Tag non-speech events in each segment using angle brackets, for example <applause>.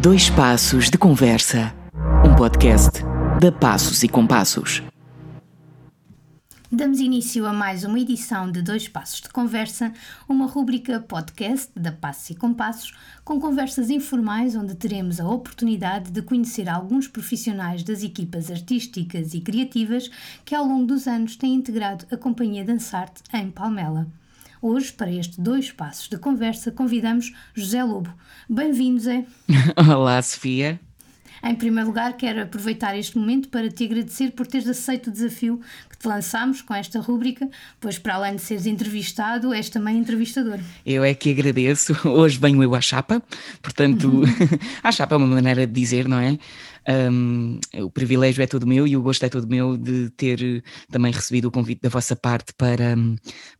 Dois Passos de Conversa, um podcast da Passos e Compassos. Damos início a mais uma edição de Dois Passos de Conversa, uma rúbrica podcast da Passos e Compassos, com conversas informais onde teremos a oportunidade de conhecer alguns profissionais das equipas artísticas e criativas que ao longo dos anos têm integrado a Companhia Dançarte em Palmela. Hoje, para este dois passos de conversa, convidamos José Lobo. Bem-vindo, Zé. <laughs> Olá, Sofia. Em primeiro lugar, quero aproveitar este momento para te agradecer por teres aceito o desafio que te lançámos com esta rúbrica, pois para além de seres entrevistado, és também entrevistador. Eu é que agradeço. Hoje venho eu à chapa, portanto, uhum. <laughs> a chapa é uma maneira de dizer, não é? Um, o privilégio é todo meu e o gosto é todo meu de ter também recebido o convite da vossa parte para,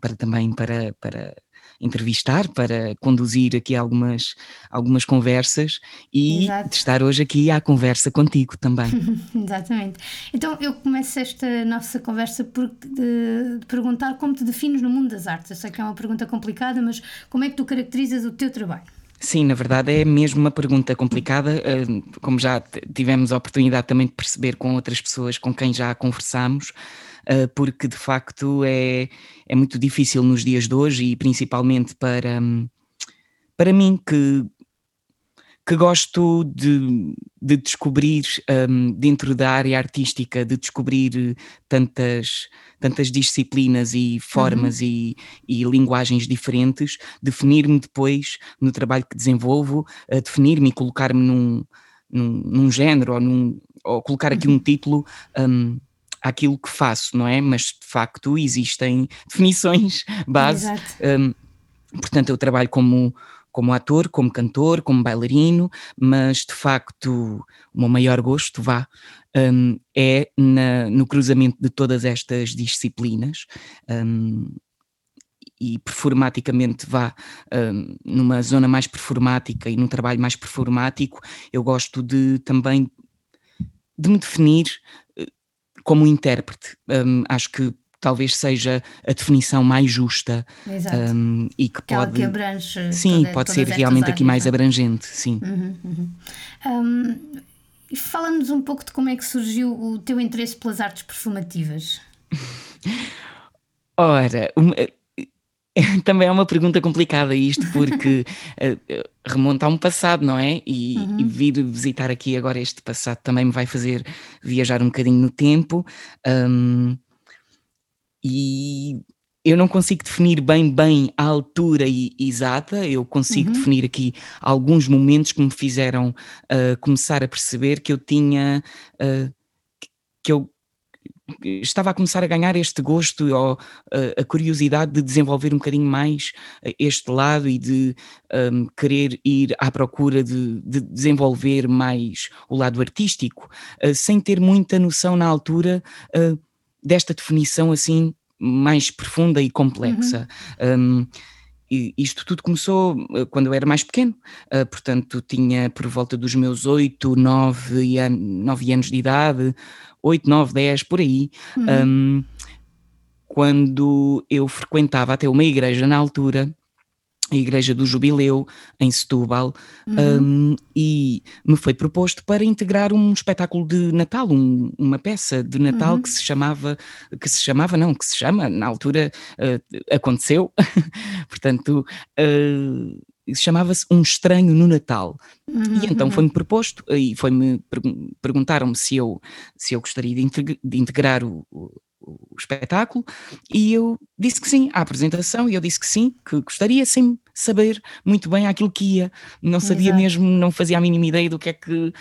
para também para, para entrevistar, para conduzir aqui algumas, algumas conversas e Exato. de estar hoje aqui à conversa contigo também. <laughs> Exatamente. Então eu começo esta nossa conversa por de, de perguntar como te defines no mundo das artes. Eu sei que é uma pergunta complicada, mas como é que tu caracterizas o teu trabalho? Sim, na verdade é mesmo uma pergunta complicada, eh, como já tivemos a oportunidade também de perceber com outras pessoas com quem já conversamos, eh, porque de facto é, é muito difícil nos dias de hoje e principalmente para, para mim que que gosto de, de descobrir um, dentro da área artística, de descobrir tantas, tantas disciplinas e formas uhum. e, e, linguagens diferentes, definir-me depois no trabalho que desenvolvo, definir-me e colocar-me num, num, num, género ou, num, ou colocar aqui uhum. um título. Um, àquilo que faço, não é? Mas de facto existem definições <laughs> base. Um, portanto, eu trabalho como como ator, como cantor, como bailarino, mas de facto o meu maior gosto, vá, um, é na, no cruzamento de todas estas disciplinas. Um, e performaticamente vá um, numa zona mais performática e num trabalho mais performático, eu gosto de também de me definir eh, como intérprete. Um, acho que talvez seja a definição mais justa um, e que Aquela pode que abrange sim toda, pode ser realmente áreas, aqui mais é? abrangente sim uhum, uhum. Um, fala-nos um pouco de como é que surgiu o teu interesse pelas artes performativas <laughs> ora uma, <laughs> também é uma pergunta complicada isto porque uh, <laughs> remonta a um passado não é e, uhum. e, vir visitar aqui agora este passado também me vai fazer viajar um bocadinho no tempo um, e eu não consigo definir bem bem a altura exata, eu consigo uhum. definir aqui alguns momentos que me fizeram uh, começar a perceber que eu tinha uh, que eu estava a começar a ganhar este gosto ou uh, a curiosidade de desenvolver um bocadinho mais este lado e de um, querer ir à procura de, de, desenvolver mais o lado artístico, sem ter muita noção na altura desta definição assim mais profunda e complexa. Uhum. Um, e isto tudo começou eh, quando eu era mais pequeno, uh, portanto tinha por volta dos meus 8, 9, an 9 anos de idade, 8, 9, 10, por aí, uhum. um, quando eu frequentava até uma igreja na altura a Igreja do Jubileu, em Setúbal, uhum. um, e me foi proposto para integrar um espetáculo de Natal, um, uma peça de Natal uhum. que se chamava, que se chamava, não, que se chama, na altura uh, aconteceu, <laughs> portanto, uh, chamava-se Um Estranho no Natal. Uhum. E então foi-me proposto, e foi-me, perguntaram-me se eu, se eu gostaria de, integrar o, o espetáculo e eu disse que sim à apresentação e eu disse que sim, que gostaria sem saber muito bem aquilo que ia. Não sabia Exato. mesmo, não fazia a mínima ideia do que é que uh,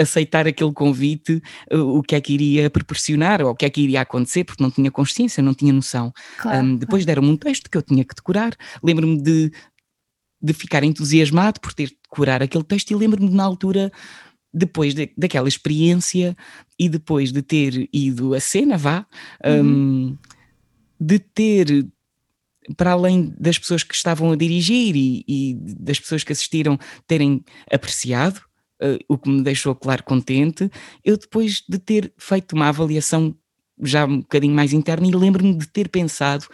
aceitar aquele convite, uh, o que é que iria proporcionar ou o que é que iria acontecer, porque não tinha consciência, não tinha noção. Claro, um, depois claro. deram-me um texto que eu tinha que decorar. Lembro-me de, de ficar entusiasmado por ter de decorar aquele texto e lembro-me na altura depois de, daquela experiência e depois de ter ido à cena, vá, uhum. um, de ter, para além das pessoas que estavam a dirigir e, e das pessoas que assistiram terem apreciado, uh, o que me deixou, claro, contente, eu depois de ter feito uma avaliação já um bocadinho mais interna e lembro-me de ter pensado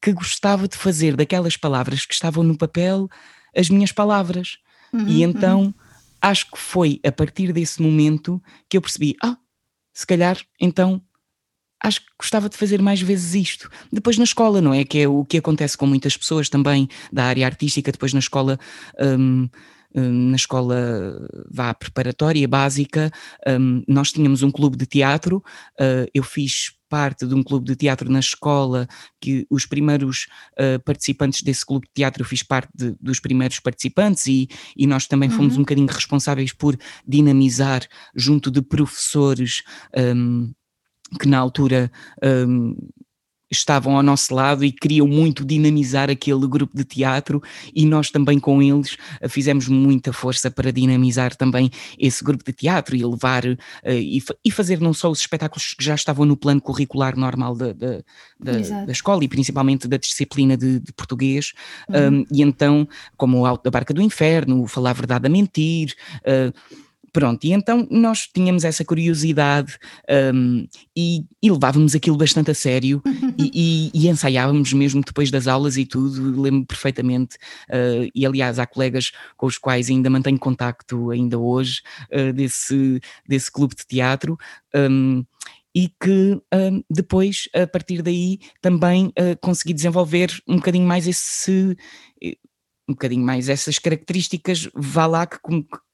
que gostava de fazer daquelas palavras que estavam no papel as minhas palavras. Uhum, e então. Acho que foi a partir desse momento que eu percebi: ah, se calhar então acho que gostava de fazer mais vezes isto. Depois na escola, não é? Que é o que acontece com muitas pessoas também da área artística, depois na escola. Um, hum, na escola vá preparatória básica, um, nós tínhamos um clube de teatro, eu fiz parte de um clube de teatro na escola, que os primeiros uh, participantes desse clube de teatro, eu fiz parte de, dos primeiros participantes e, e nós também fomos uhum. um bocadinho responsáveis por dinamizar junto de professores um, que na altura um, estavam ao nosso lado e queriam muito dinamizar aquele grupo de teatro e nós também com eles eh, fizemos muita força para dinamizar também esse grupo de teatro e levar uh, e, e, fazer não só os espetáculos que já estavam no plano curricular normal da, da, da, da escola e principalmente da disciplina de, de português uhum. um, e então como o Alto da Barca do Inferno, o Falar Verdade a Mentir uh, Pronto, e então nós tínhamos essa curiosidade um, e, e, levávamos aquilo bastante a sério e, <laughs> e, e, ensaiávamos mesmo depois das aulas e tudo, lembro perfeitamente. Uh, e aliás, há colegas com os quais ainda mantenho contacto ainda hoje uh, desse, desse clube de teatro. Um, e que um, depois, a partir daí, também uh, consegui desenvolver um bocadinho mais esse, um bocadinho mais essas características, vá lá que,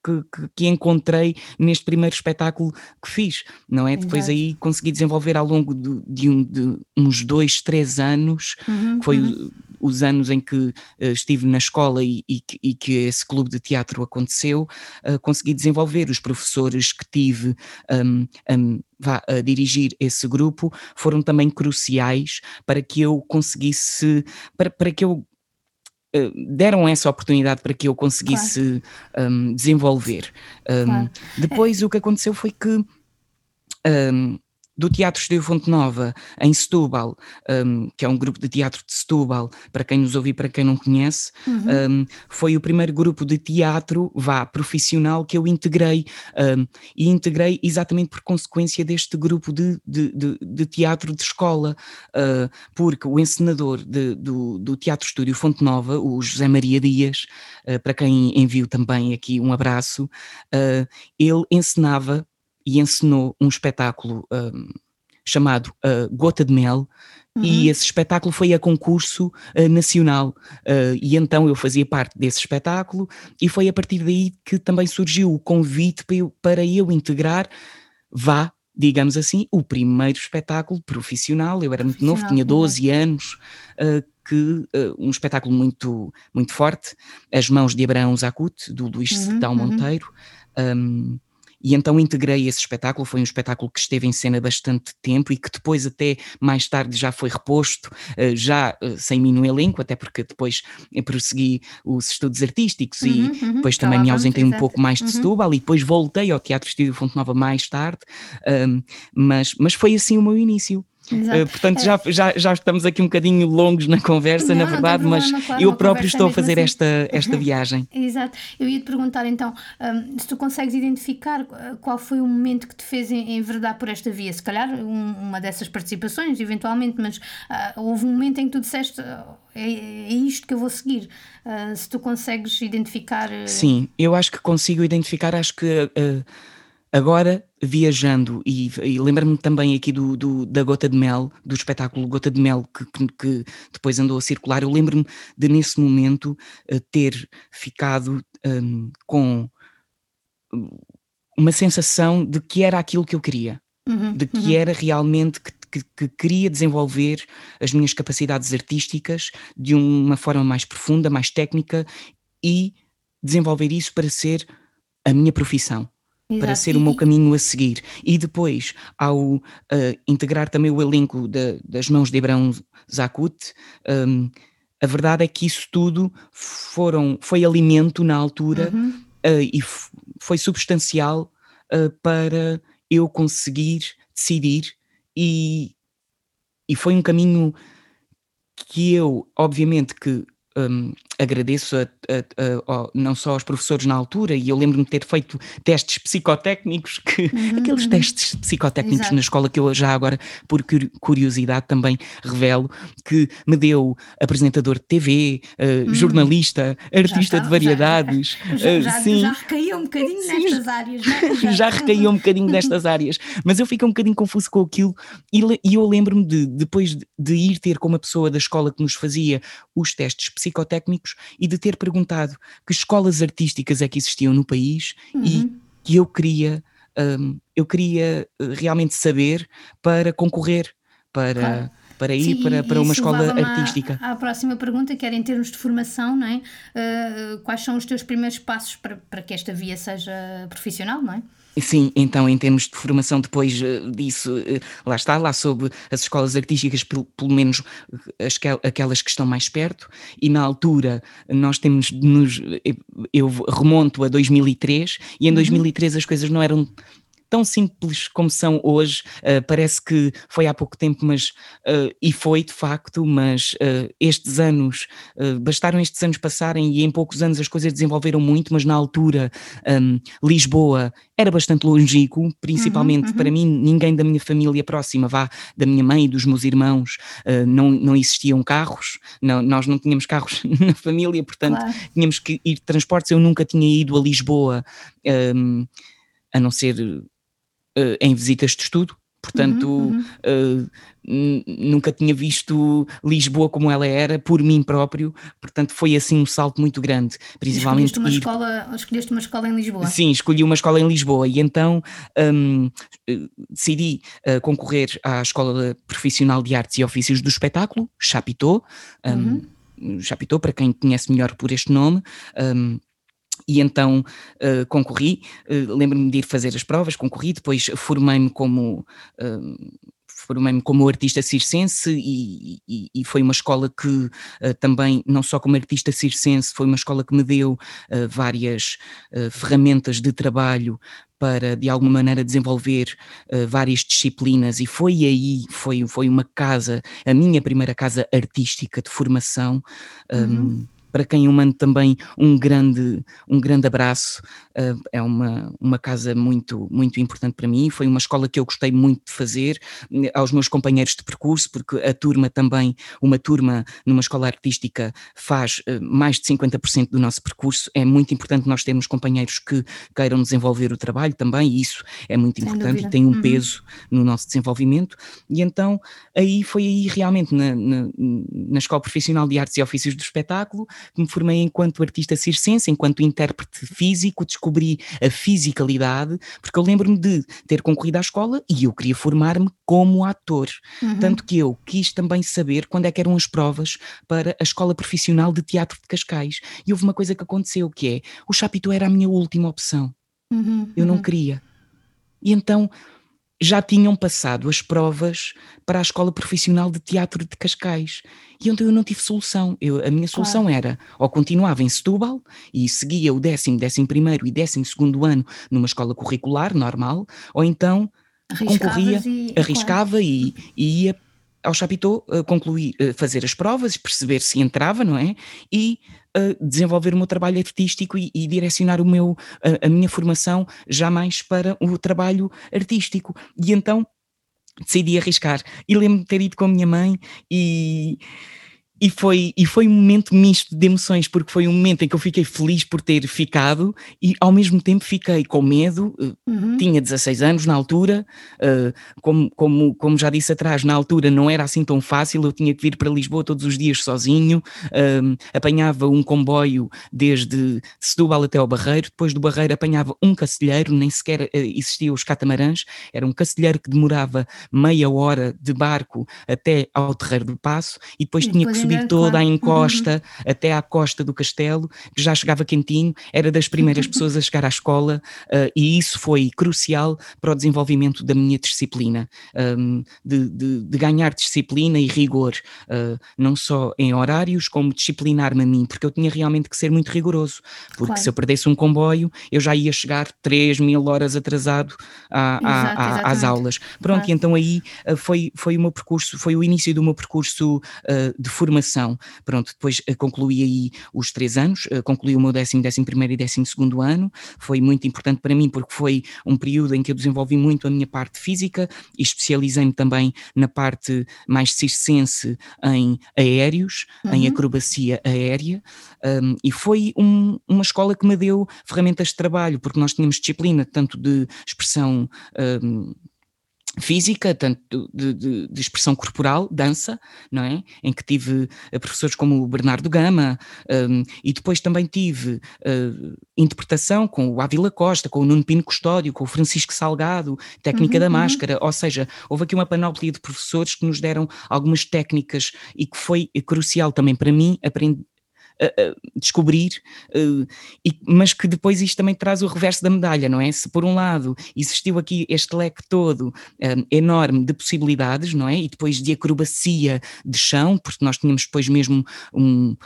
que, que, encontrei neste primeiro espetáculo que fiz, não é? Exato. Depois aí consegui desenvolver ao longo de, de, um, de uns dois, três anos, uhum, que foi uhum. os anos em que uh, estive na escola e, e, e, que esse clube de teatro aconteceu, uh, consegui desenvolver os professores que tive um, um, vá, a dirigir esse grupo foram também cruciais para que eu conseguisse, para, para que eu deram essa oportunidade para que eu conseguisse claro. um, desenvolver. Um, claro. Depois o que aconteceu foi que um, do Teatro Estúdio Fonte Nova, em Setúbal, um, que é um grupo de teatro de Setúbal, para quem nos ouve e para quem não conhece, uhum. um, foi o primeiro grupo de teatro, vá, profissional que eu integrei, um, e integrei exatamente por consequência deste grupo de, de, de, de teatro de escola, uh, porque o encenador do, do Teatro Estúdio Fonte Nova, o José Maria Dias, uh, para quem envio também aqui um abraço, uh, ele encenava e encenou um espetáculo um, chamado uh, Gota de Mel, Uhum. E esse espetáculo foi a concurso uh, nacional. Uh, e então eu fazia parte desse espetáculo, e foi a partir daí que também surgiu o convite para eu, para eu integrar, vá, digamos assim, o primeiro espetáculo profissional. Eu era muito novo, tinha 12 anos. Uh, que um espetáculo muito muito forte, As Mãos de Abraão Zacute, do Luís uhum, uhum. Monteiro, um, e então integrei esse espetáculo, foi um espetáculo que esteve em cena bastante tempo e que depois até mais tarde já foi reposto, eh, já eh, sem mim no elenco, até porque depois prossegui os estudos artísticos uhum, e uhum, depois também me ausentei um pouco mais de uhum. Setúbal e depois voltei ao Teatro Estúdio Fonte Nova mais tarde, um, mas, mas foi assim o meu início. Uh, portanto, é. já, já, já estamos aqui um bocadinho longos na conversa, não, na verdade, problema, mas claro, eu próprio estou a fazer assim. esta, esta viagem. Exato. Eu ia te perguntar então um, se tu consegues identificar uh, qual foi o momento que te fez enverdar por esta via. Se calhar um, uma dessas participações, eventualmente, mas uh, houve um momento em que tu disseste é, é, isto que eu vou seguir. se tu consegues identificar. Sim, eu acho que consigo identificar, acho que Agora, viajando, e, e lembro-me também aqui do, do, da Gota de Mel, do espetáculo Gota de Mel, que, que, que depois andou a circular, eu lembro-me de nesse momento uh, ter ficado um, com uma sensação de que era aquilo que eu queria, uhum, de que uhum. era realmente que, que, que, queria desenvolver as minhas capacidades artísticas de uma forma mais profunda, mais técnica e desenvolver isso para ser a minha profissão. Exato. para ser o meu caminho a seguir. E depois, ao uh, integrar também o elenco de, das mãos de Abraão Zacute, um, a verdade é que isso tudo foram, foi alimento na altura uhum. uh, e foi substancial uh, para eu conseguir decidir e, e foi um caminho que eu, obviamente que um, agradeço a, a, a, não só aos professores na altura, e eu lembro-me de ter feito testes psicotécnicos, <laughs> que, uhum, aqueles uhum. testes psicotécnicos Exato. na escola que eu já agora, por curiosidade, também revelo, que me deu apresentador de TV, uh, uhum. jornalista, artista está, de variedades. <laughs> Já, já, uh, sim. já recaiu um bocadinho sim. nestas áreas, não é? <laughs> Já, já recaiu um bocadinho nestas áreas, mas eu fiquei um bocadinho confuso com aquilo, e, e eu lembro-me de, depois de, de ir ter com uma pessoa da escola que nos fazia os testes psicotécnicos e de ter perguntado que escolas artísticas é que existiam no país uhum. e que eu queria, um, eu queria eh, realmente saber para concorrer, para. Claro para ir Sim, para, para uma escola artística. À, à próxima pergunta, que era em termos de formação, não é? Uh, quais são os teus primeiros passos para, para que esta via seja profissional, não é? Sim, então em termos de formação depois eh, disso, eh, lá está, lá sobre as escolas artísticas, pelo, pelo menos eh, as, aquelas que estão mais perto, e na altura nós temos, nos, eu remonto a 2003, e em uhum. 2003 as coisas não eram tão simples como são hoje, uh, parece que foi há pouco tempo, mas uh, e foi de facto, mas uh, estes anos, bastaram estes anos passarem e em poucos anos as coisas desenvolveram muito, mas na altura um, Lisboa era bastante longínquo, principalmente uhum, uhum. para mim, ninguém da minha família próxima, vá, da minha mãe e dos meus irmãos, não, não existiam carros, não, nós não tínhamos carros <laughs> na família, portanto claro. tínhamos que ir de transportes, eu nunca tinha ido a Lisboa, um, a não ser uh, em visitas de estudo, portanto uhum, uhum. Uh, nunca tinha visto Lisboa como ela era por mim próprio, portanto foi assim um salto muito grande, principalmente escolheste uma, ir... escola, escolheste uma escola em Lisboa? Sim, escolhi uma escola em Lisboa e então um, decidi uh, concorrer à Escola Profissional de Artes e Ofícios do Espetáculo, Chapitó, um, uhum. Chapitó para quem conhece melhor por este nome, um, e então uh, concorri, uh, lembro-me de ir fazer as provas, concorri, depois formei-me como uh, formei-me como artista circense e, e, e, foi uma escola que uh, também, não só como artista circense, foi uma escola que me deu uh, várias uh, ferramentas de trabalho para de alguma maneira desenvolver várias disciplinas e foi aí, foi, foi uma casa, a minha primeira casa artística de formação. Uhum. Um, para quem eu mando também um grande, um grande abraço. Uh, é uma, uma casa muito, muito importante para mim. Foi uma escola que eu gostei muito de fazer, eh, aos meus companheiros de percurso, porque a turma também, uma turma numa escola artística, faz uh, mais de 50% do nosso percurso. É muito importante nós termos companheiros que queiram desenvolver o trabalho também, e isso é muito Sem importante dúvida. e tem um uhum. peso no nosso desenvolvimento. E então, aí foi aí realmente na, na, na Escola Profissional de Artes e Ofícios do Espetáculo me formei enquanto artista circense, enquanto intérprete físico, descobri a fisicalidade, porque eu lembro-me de ter concorrido à escola e eu queria formar-me como ator. Uhum. Tanto que eu quis também saber quando é que eram as provas para a Escola Profissional de Teatro de Cascais. E houve uma coisa que aconteceu, que é, o Chapitão era a minha última opção. Uhum, eu não uhum. queria. E então já tinham passado as provas para a Escola Profissional de Teatro de Cascais. E então eu não tive solução. Eu, a minha solução claro. era ou continuava em Setúbal e seguia o décimo, décimo primeiro e décimo segundo ano numa escola curricular normal, ou então concorria, e, arriscava claro. e, e ia ao Chapitão uh, concluir, uh, fazer as provas, perceber se entrava, não é? E uh, desenvolver o meu trabalho artístico e, e direcionar o meu, a minha formação jamais para o trabalho artístico. E então decidi arriscar. E lembro-me de ter ido com a minha mãe e e foi, e foi um momento misto de emoções, porque foi um momento em que eu fiquei feliz por ter ficado e ao mesmo tempo fiquei com medo. Eh, uhum. Tinha 16 anos na altura, uh, como, como, como já disse atrás, na altura não era assim tão fácil, eu tinha que vir para Lisboa todos os dias sozinho, uh, apanhava um comboio desde Setúbal até ao Barreiro, depois do Barreiro apanhava um cacilheiro, nem sequer uh, existiam os catamarãs, era um cacilheiro que demorava meia hora de barco até ao Terreiro do Passo e depois e tinha que subir toda claro. a encosta uhum. até à costa do castelo, que já chegava quentinho, era das primeiras <laughs> pessoas a chegar à escola uh, e isso foi crucial para o desenvolvimento da minha disciplina, um, de, de, de, ganhar disciplina e rigor, uh, não só em horários, como disciplinar-me a mim, porque eu tinha realmente que ser muito rigoroso, porque claro. se eu perdesse um comboio, eu já ia chegar 3 mil horas atrasado a, a, a, às aulas. Pronto, claro. e então aí uh, foi, foi o meu percurso, foi o início do meu percurso de formação formação. Pronto, depois uh, concluí aí os três anos, uh, concluí o meu décimo, décimo primeiro e décimo segundo ano, foi muito importante para mim porque foi um período em que eu desenvolvi muito a minha parte física e especializei-me também na parte mais circense em aéreos, uhum. em acrobacia aérea, um, e foi um, uma escola que me deu ferramentas de trabalho, porque nós tínhamos disciplina tanto de expressão um, física, tanto de, de, de, expressão corporal, dança, não é? Em que tive uh, professores como o Bernardo Gama, um, e depois também tive uh, interpretação com o Ávila Costa, com o Nuno Pino Custódio, com o Francisco Salgado, técnica uhum, da uhum. máscara, uhum. ou seja, houve aqui uma panóplia de professores que nos deram algumas técnicas e que foi crucial também para mim aprender descobrir, uh, e, mas que depois isto também traz o reverso da medalha, não é? Se por um lado existiu aqui este leque todo um, enorme de possibilidades, não é? E depois de acrobacia de chão, porque nós tínhamos depois mesmo um,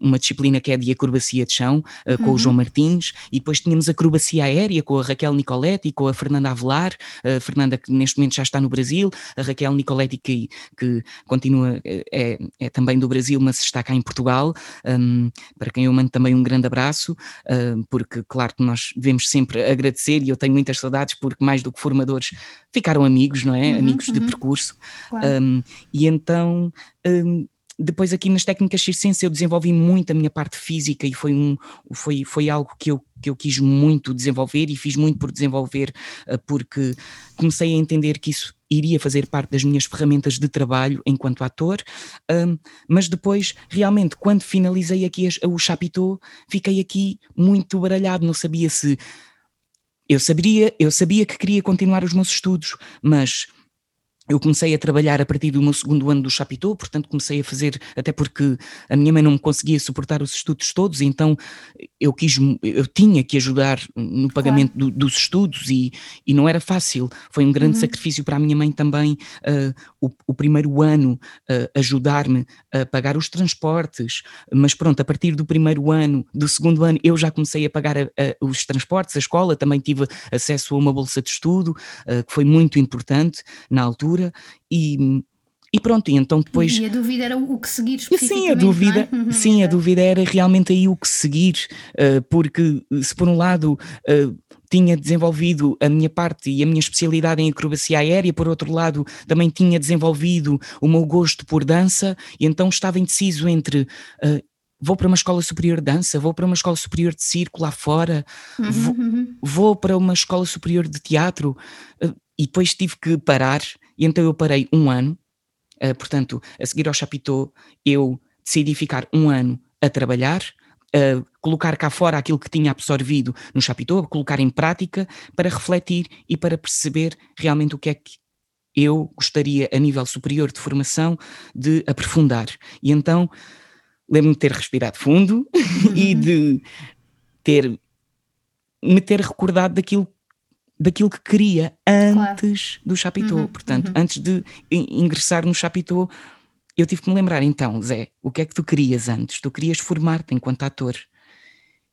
uma disciplina que é de acrobacia de chão, uh, com uhum. o João Martins, e depois tínhamos acrobacia aérea com a Raquel Nicoletti e com a Fernanda Avelar, a Fernanda que neste momento já está no Brasil, a Raquel Nicoletti que, que continua, é, é também do Brasil, mas está cá em Portugal, um, para quem eu mando também um grande abraço, porque claro que nós devemos sempre agradecer e eu tenho muitas saudades porque mais do que formadores ficaram amigos, não é? Uhum, amigos uhum. de percurso. Claro. Um, e então um, depois aqui nas técnicas circense eu desenvolvi muito a minha parte física e foi, um, foi, foi algo que eu, que eu quis muito desenvolver e fiz muito por desenvolver uh, porque comecei a entender que isso iria fazer parte das minhas ferramentas de trabalho enquanto ator, um, mas depois, realmente, quando finalizei aqui o Chapitou, fiquei aqui muito baralhado, não sabia se... Eu sabia, eu sabia que queria continuar os meus estudos, mas eu comecei a trabalhar a partir do meu segundo ano do Chapitou, portanto comecei a fazer, até porque a minha mãe não me conseguia suportar os estudos todos, então eu quis, eu tinha que ajudar no pagamento claro. do, dos estudos e, e não era fácil, foi um grande uhum. sacrifício para a minha mãe também, uh, o, o, primeiro ano uh, ajudar-me a pagar os transportes, mas pronto, a partir do primeiro ano, do segundo ano, eu já comecei a pagar a, a, os transportes, a escola, também tive acesso a uma bolsa de estudo, uh, que foi muito importante na altura, e, e pronto, e então depois. E a dúvida era o que seguir Sim, a dúvida, é? sim, a dúvida era realmente aí o que seguir, uh, porque se por um lado uh, tinha desenvolvido a minha parte e a minha especialidade em acrobacia aérea, por outro lado também tinha desenvolvido o meu gosto por dança, e então estava indeciso entre. Uh, vou para uma escola superior de dança, vou para uma escola superior de circo lá fora, uhum, vou, uhum. vou, para uma escola superior de teatro, e depois tive que parar e então eu parei um ano, uh, portanto, a seguir ao Chapitou, eu decidi ficar um ano a trabalhar, uh, colocar cá fora aquilo que tinha absorvido no Chapitou, colocar em prática para refletir e para perceber realmente o que é que eu gostaria, a nível superior de formação, de aprofundar. E então lembro-me de ter respirado fundo <laughs> e de ter me ter recordado daquilo daquilo que queria antes claro. do Chapitou. Uhum, Portanto, uhum. antes de ingressar no Chapitou, eu tive que me lembrar, então, Zé, o que é que tu querias antes? Tu querias formar-te enquanto ator.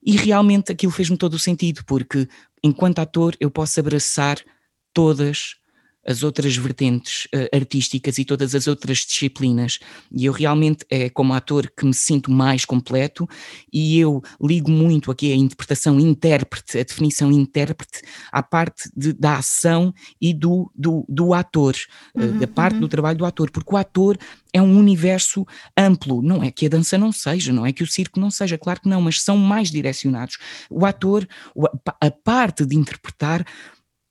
E realmente aquilo fez-me todo o sentido, porque enquanto ator eu posso abraçar todas as outras vertentes uh, artísticas e todas as outras disciplinas. E eu realmente é como ator que me sinto mais completo e eu ligo muito aqui a interpretação intérprete, a definição intérprete, à parte de, da ação e do, do, do ator, uh, uhum, da parte uhum. do trabalho do ator, porque o ator é um universo amplo. Não é que a dança não seja, não é que o circo não seja, claro que não, mas são mais direcionados. O ator, a parte de interpretar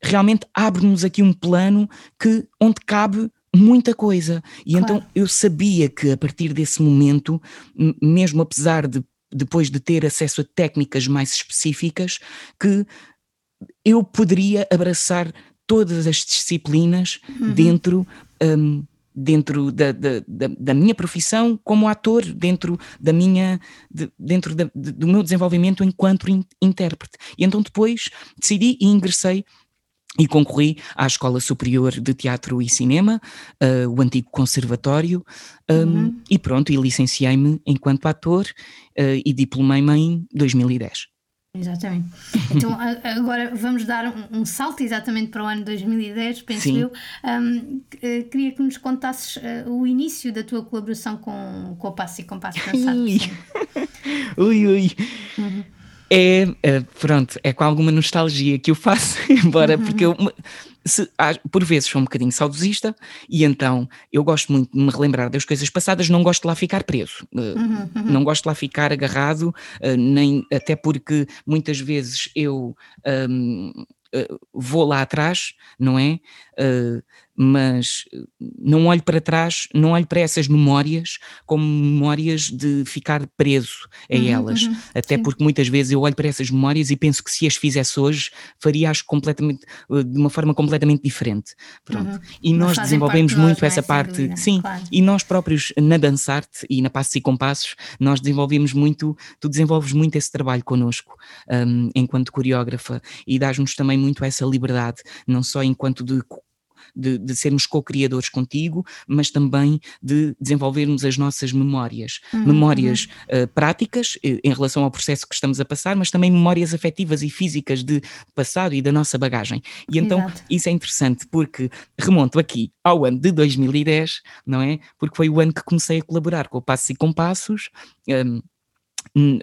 realmente abre-nos aqui um plano que onde cabe muita coisa. E claro. então eu sabia que a partir desse momento, mesmo apesar de depois de ter acesso a técnicas mais específicas, que eu poderia abraçar todas as disciplinas uhum. dentro um, dentro da, da, da, da, minha profissão como ator, dentro da minha de, dentro da, de, do meu desenvolvimento enquanto in, intérprete. E então depois decidi e ingressei e concorri à Escola Superior de Teatro e Cinema, uh, o antigo Conservatório, um, uhum. e pronto, e licenciei-me enquanto ator uh, e diplomei-me em 2010. Exatamente. Então agora vamos dar um, um, salto exatamente para o ano 2010, penso Sim. eu. Um, eh, queria que nos contasses uh, o início da tua colaboração com, com o Passo e Compasso Dançado. Ui, <laughs> ui. ui. Uhum. É, é, pronto, é com alguma nostalgia que eu faço, <laughs> embora, uhum. porque eu se, por vezes sou um bocadinho saudosista e então eu gosto muito de me relembrar das coisas passadas, não gosto de lá ficar preso, eh, uhum, uhum. não gosto de lá ficar agarrado, uh, nem, até porque muitas vezes eu um, eh, vou lá atrás, não é? Mas não olho para trás, não olho para essas memórias como memórias de ficar preso a uhum, elas. Uhum, Até sim. porque muitas vezes eu olho para essas memórias e penso que se as fizesse hoje, faria-as completamente, eh, de uma forma completamente diferente. Pronto. Uhum. E nós desenvolvemos muito essa parte, dúvida, sim, claro. e nós próprios na Dançarte e na Passos e Compassos, nós desenvolvemos muito, tu desenvolves muito esse trabalho connosco, um, enquanto coreógrafa, e dás-nos também muito essa liberdade, não só enquanto de de, de sermos co-criadores contigo, mas também de desenvolvermos as nossas memórias. Uhum, memórias. Uh, práticas uh, em relação ao processo que estamos a passar, mas também memórias afetivas e físicas de passado e da nossa bagagem. E então Exato. isso é interessante porque remonto aqui ao ano de 2010, não é? Porque foi o ano que comecei a colaborar com o Passos e Compassos. Um,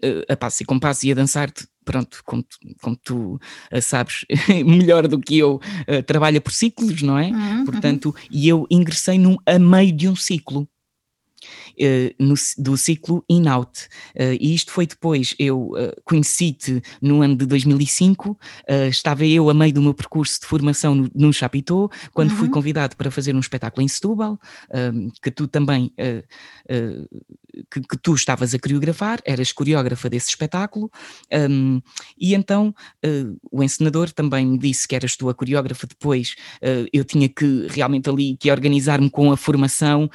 eh, a Passos e Compassos e a dançar-te pronto, como tu, como tu uh, sabes <laughs> melhor do que eu, uh, trabalha por ciclos, não é? Uhum, uhum. Portanto, uhum. e eu ingressei num, a meio de um ciclo. Uh, no, do ciclo in-out. Uh, e isto foi depois, eu uh, conheci-te no ano de 2005, estava eu a meio do meu percurso de formação no, no Chapitão, quando uhum. fui convidado para fazer um espetáculo em Setúbal, que tu também que, que, tu estavas a coreografar, eras coreógrafa desse espetáculo, um, e então o encenador também me disse que eras tu a coreógrafa depois, eu tinha que realmente ali que organizar-me com a formação,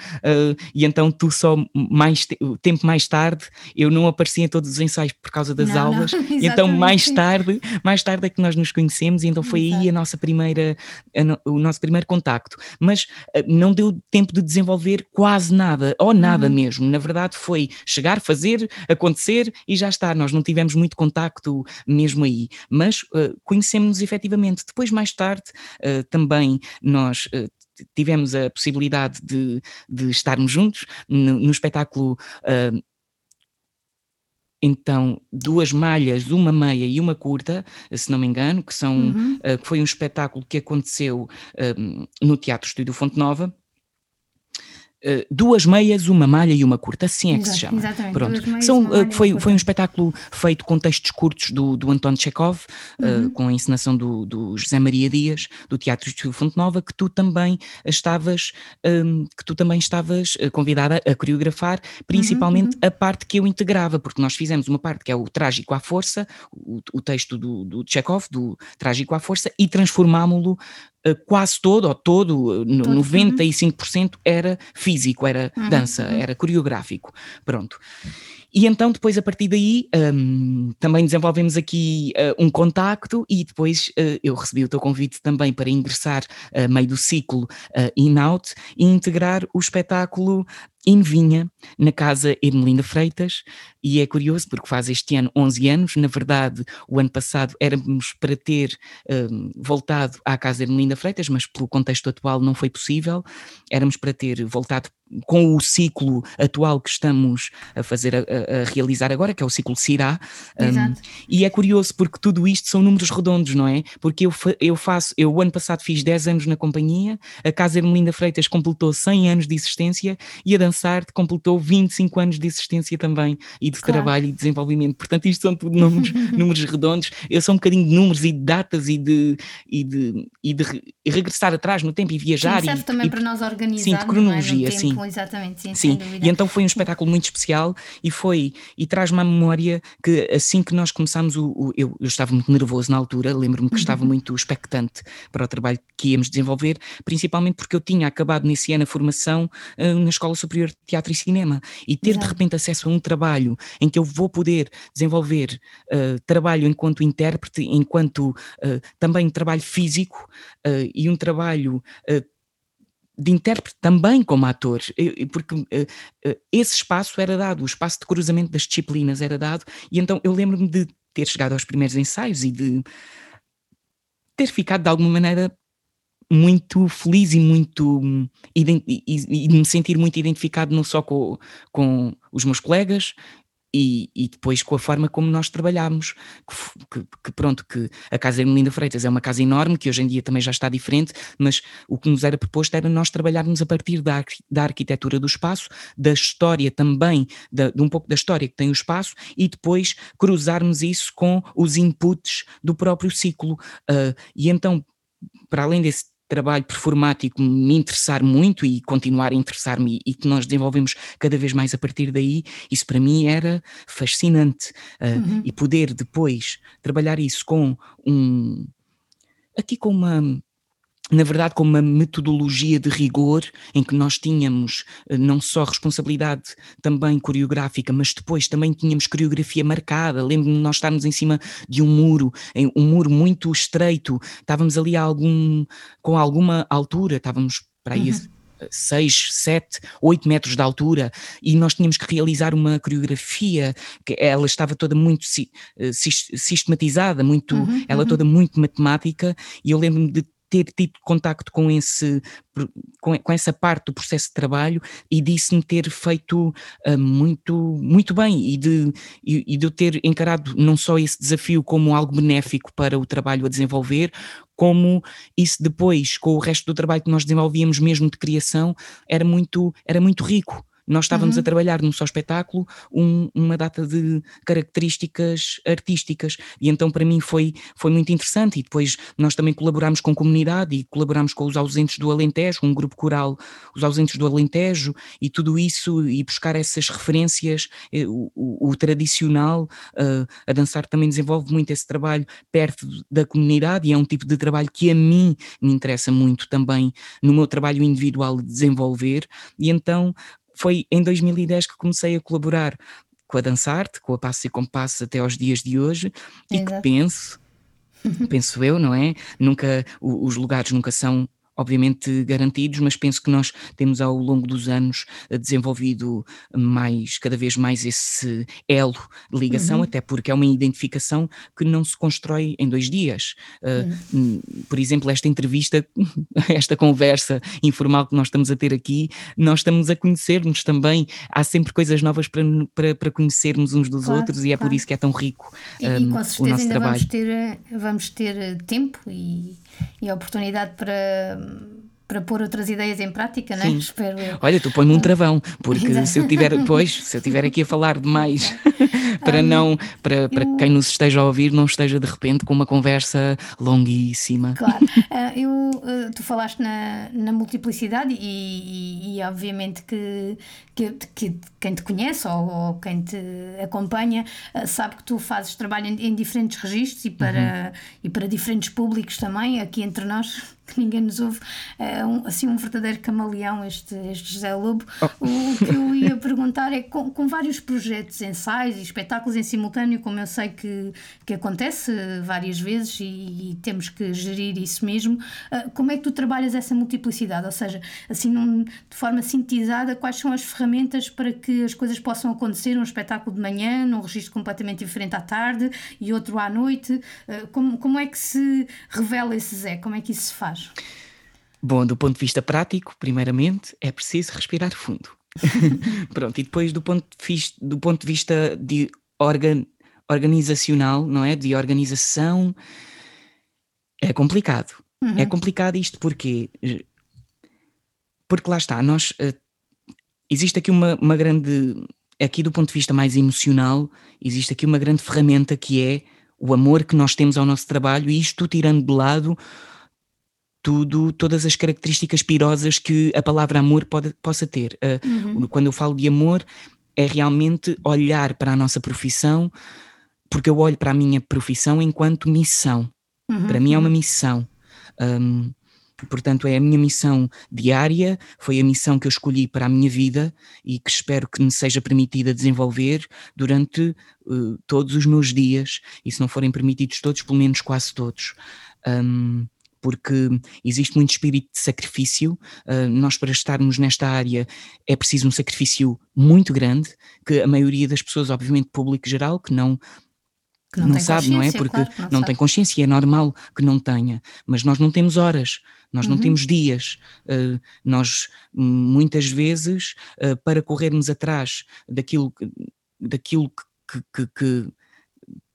e então tu só mais te tempo mais tarde, eu não aparecia em todos os ensaios por causa das não, aulas, não, <laughs> então mais tarde, mais tarde é que nós nos conhecemos, e então foi Exato. aí a nossa primeira, a, o nosso primeiro contacto, mas não deu tempo de desenvolver quase nada, ou nada uhum. mesmo, na verdade foi chegar, fazer, acontecer e já está. Nós não tivemos muito contacto mesmo aí, mas uh, conhecemos-nos efetivamente. Depois, mais tarde, uh, também nós uh, tivemos a possibilidade de, de estarmos juntos no, no espetáculo. Uh, então, duas malhas, uma meia e uma curta, se não me engano, que são, uhum. uh, foi um espetáculo que aconteceu uh, no Teatro Estúdio Fonte Nova, Uh, duas meias, uma malha e uma curta, assim é Exato, que se chama. Exatamente. Pronto. Meias, São, uh, foi, foi um espetáculo feito com textos curtos do, do António Chekhov, eh, uhum. uh, com a encenação do, do, José Maria Dias, do Teatro de Fonte Nova, que tu também estavas, um, que tu também estavas convidada a coreografar, principalmente uhum, uhum. a parte que eu integrava, porque nós fizemos uma parte que é o Trágico à Força, o, o texto do, do Chekhov, do Trágico à Força, e transformámo-lo eh, quase todo, ou todo, eh, todo 95% uhum. era físico, era uhum. dança, uhum. era coreográfico. Pronto. E então, depois, a partir daí, um, também desenvolvemos aqui uh, um contacto e depois uh, eu recebi o teu convite também para ingressar a uh, meio do ciclo uh, In-Out e integrar o espetáculo em Vinha, na casa Ermelinda Freitas, e é curioso porque faz este ano 11 anos, na verdade o ano passado éramos para ter um, voltado à casa Ermelinda Freitas, mas pelo contexto atual não foi possível, éramos para ter voltado com o ciclo atual que estamos a fazer, a, a realizar agora, que é o ciclo CIRA, um, e é curioso porque tudo isto são números redondos, não é? Porque eu, eu faço, eu o ano passado fiz 10 anos na companhia, a Casa Ermelinda Freitas completou 100 anos de existência e a Dançarte completou 25 anos de existência também e de claro. trabalho e desenvolvimento. Portanto, isto são tudo números, <laughs> números redondos. Eu sou um bocadinho de números e de datas e de, e de, e de regressar atrás no tempo e viajar. Sim, serve e, também e, para nós organizarmos. Sim, de cronologia, é? sim exatamente, sim. Sim, e então foi um espetáculo muito especial e foi, e traz-me à memória que assim que nós começámos, o, o eu, eu, estava muito nervoso na altura, lembro-me que uhum. estava muito expectante para o trabalho que íamos desenvolver, principalmente porque eu tinha acabado nesse ano a formação uh, na Escola Superior de Teatro e Cinema e ter Exato. de repente acesso a um trabalho em que eu vou poder desenvolver uh, trabalho enquanto intérprete, enquanto uh, também trabalho físico e um trabalho de intérprete também como ator, porque uh, uh, esse espaço era dado, o espaço de cruzamento das disciplinas era dado, e então eu lembro-me de ter chegado aos primeiros ensaios e de ter ficado de alguma maneira muito feliz e muito e, e, me sentir muito identificado não só com, com os meus colegas e, e, depois com a forma como nós trabalhámos, que, que, que, pronto, que a Casa Ermelinda Freitas é uma casa enorme, que hoje em dia também já está diferente, mas o que nos era proposto era nós trabalharmos a partir da, da arquitetura do espaço, da história também, da, de um pouco da história que tem o espaço, e depois cruzarmos isso com os inputs do próprio ciclo. Uh, e então, para além desse trabalho performático me interessar muito e continuar a interessar-me e que nós desenvolvemos cada vez mais a partir daí, isso para mim era fascinante. Uh, uhum. E poder depois trabalhar isso com um. aqui com uma na verdade, com uma metodologia de rigor em que nós tínhamos eh, não só responsabilidade também coreográfica, mas depois também tínhamos coreografia marcada. Lembro-me de nós estarmos em cima de um muro, um muro muito estreito, estávamos ali algum, com alguma altura, estávamos para aí. Uhum. 6, 7, 8 metros de altura e nós tínhamos que realizar uma coreografia que ela estava toda muito eh, sistematizada, muito, uhum, ela uhum. toda muito matemática e eu lembro-me de ter tido contacto com, esse, com, com essa parte do processo de trabalho e disse-me ter feito uh, muito, muito bem e de, e, e de eu ter encarado não só esse desafio como algo benéfico para o trabalho a desenvolver, como isso depois, com o resto do trabalho que nós desenvolvíamos mesmo de criação, era muito, era muito rico nós estávamos uhum. a trabalhar num só espetáculo um, uma data de características artísticas. E então para mim foi, foi muito interessante. E depois nós também colaborámos com a comunidade e colaborámos com os ausentes do Alentejo, um grupo coral, os ausentes do Alentejo e tudo isso e buscar essas referências, eh, o, o, o tradicional, uh, a dançar também desenvolve muito esse trabalho perto da comunidade e é um tipo de trabalho que a mim me interessa muito também no meu trabalho individual de desenvolver. E então foi em 2010 que comecei a colaborar com a Dançarte, com a Passo e Compasso até aos dias de hoje, e que penso, penso eu, não é? Nunca, os lugares nunca são obviamente garantidos, mas penso que nós temos ao longo dos anos eh, desenvolvido mais, cada vez mais esse elo de ligação, uhum. até porque é uma identificação que não se constrói em dois dias. Uh, Por exemplo, esta entrevista, <laughs> esta conversa informal que nós estamos a ter aqui, nós estamos a conhecer-nos também. Há sempre coisas novas para, para, para conhecermos uns dos claro, outros e é claro. por isso que é tão rico um, e, e com certeza ainda trabalho. Vamos ter, eh, vamos ter tempo e e a oportunidade para para pôr outras ideias em prática, não é? Espero eu. Olha, tu põe-me um travão, porque se eu tiver, pois, se eu tiver aqui a falar demais, <laughs> para não, para, para eu... quem nos esteja a ouvir, não esteja de repente com uma conversa longuíssima. Claro, uh, eu, uh, tu falaste na, na multiplicidade e, e, e obviamente que, que, que, quem te conhece ou, ou quem te acompanha uh, sabe que tu fazes trabalho em, em diferentes registros e para, uhum. e para diferentes públicos também, aqui entre nós que ninguém nos ouve, é um, assim um verdadeiro camaleão este, este José Lobo. Oh. O que eu ia <laughs> perguntar é com, com, vários projetos, ensaios e espetáculos em simultâneo, como eu sei que, que acontece várias vezes e, e temos que gerir isso mesmo, uh, como é que tu trabalhas essa multiplicidade? Ou seja, assim num, de forma sintetizada, quais são as ferramentas para que as coisas possam acontecer um espetáculo de manhã, num registro completamente diferente à tarde e outro à noite? Uh, como, como é que se revela esse Zé? Como é que isso se faz? Bom, do ponto de vista prático, primeiramente, é preciso respirar fundo. <laughs> Pronto, e depois do ponto de vista, do ponto de, vista de organ, organizacional, não é? De organização, é complicado. É uhum. É complicado isto porque porque lá está, nós uh, existe aqui uma, uma grande aqui do ponto de vista mais emocional, existe aqui uma grande ferramenta que é o amor que nós temos ao nosso trabalho e isto tirando de lado tudo, todas as características pirosas que a palavra amor pode, possa ter. Uh, uhum. Quando eu falo de amor, é realmente olhar para a nossa profissão, porque eu olho para a minha profissão enquanto missão. Uhum. Para mim é uma uhum. missão. Um, portanto, é a minha missão diária, foi a missão que eu escolhi para a minha vida e que espero que me seja permitida desenvolver durante uh, todos os meus dias, e se não forem permitidos todos, pelo menos quase todos. Um, porque existe muito espírito de sacrifício. Uh, nós, para estarmos nesta área, é preciso um sacrifício muito grande, que a maioria das pessoas, obviamente, público geral, que não que não, não sabe, não é? Porque claro, não, não tem consciência, é normal que não tenha, mas nós não temos horas, nós uhum. não temos dias, uh, nós muitas vezes, uh, para corrermos atrás daquilo, daquilo que, que, que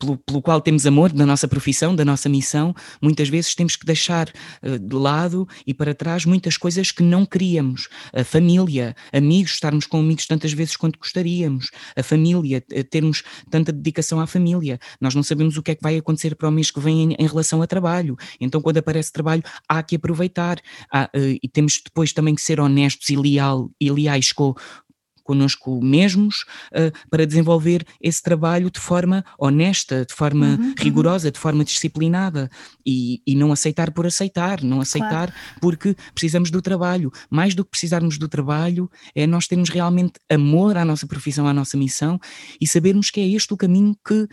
pelo, pelo, qual temos amor, da nossa profissão, da nossa missão, muitas vezes temos que deixar uh, de lado e para trás muitas coisas que não queríamos. A família, amigos, estarmos com amigos tantas vezes quanto gostaríamos, a família, uh, termos tanta dedicação à família. Nós não sabemos o que é que vai acontecer para o mês que vem em, em relação a trabalho. Então, quando aparece trabalho, há que aproveitar. Há, uh, e temos depois também que ser honestos e, leal, e leais com, connosco mesmos uh, para desenvolver esse trabalho de forma honesta, de forma uhum, uhum. rigorosa, uhum. de forma disciplinada e, e, não aceitar por aceitar, não aceitar claro. porque precisamos do trabalho. Mais do que precisarmos do trabalho, é nós termos realmente amor à nossa profissão, à nossa missão e sabermos que é este o caminho que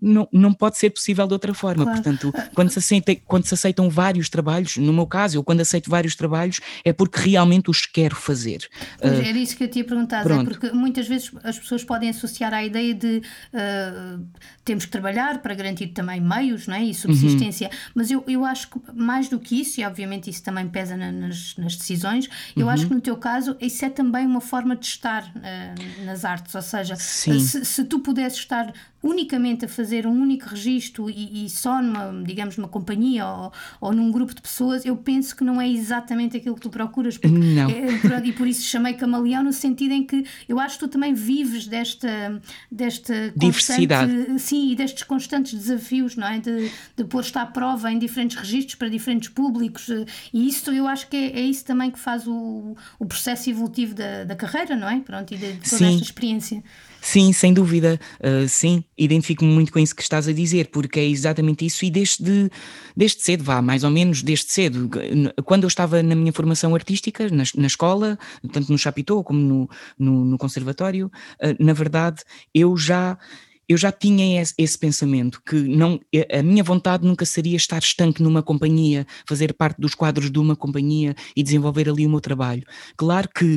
não, não pode ser possível de outra forma. Claro. Portanto, quando se, aceita, quando se aceitam vários trabalhos, no meu caso, eu quando aceito vários trabalhos, é porque realmente os quero fazer. Pois, uh, era isso que eu tinha perguntado, é porque muitas vezes as pessoas podem associar à ideia de uh, temos que trabalhar para garantir também meios não é? e subsistência, uhum. mas eu, eu acho que mais do que isso, e obviamente isso também pesa na, nas, nas decisões, eu uhum. acho que no teu caso isso é também uma forma de estar uh, nas artes, ou seja, se, se tu pudesses estar unicamente a fazer um único registro e, e só numa, digamos, numa companhia ou, ou num grupo de pessoas, eu penso que não é exatamente aquilo que tu procuras. Porque, não. É, e por isso chamei camaleão no sentido em que eu acho que tu também vives desta, desta diversidade. Sim, e destes constantes desafios, não é? De, de pôr-te à prova em diferentes registros para diferentes públicos e isso eu acho que é, é isso também que faz o, o processo evolutivo da, da carreira, não é? Pronto, e de, de toda sim. esta experiência. Sim, sem dúvida, uh, sim, identifico-me muito com isso que estás a dizer, porque é exatamente isso e desde, desde cedo, vá, mais ou menos desde cedo, quando eu estava na minha formação artística, na, na escola, tanto no Chapitou como no, no, no conservatório, uh, na verdade, eu já eu já tinha esse, pensamento que não a minha vontade nunca seria estar estanque numa companhia, fazer parte dos quadros de uma companhia e desenvolver ali o meu trabalho. Claro que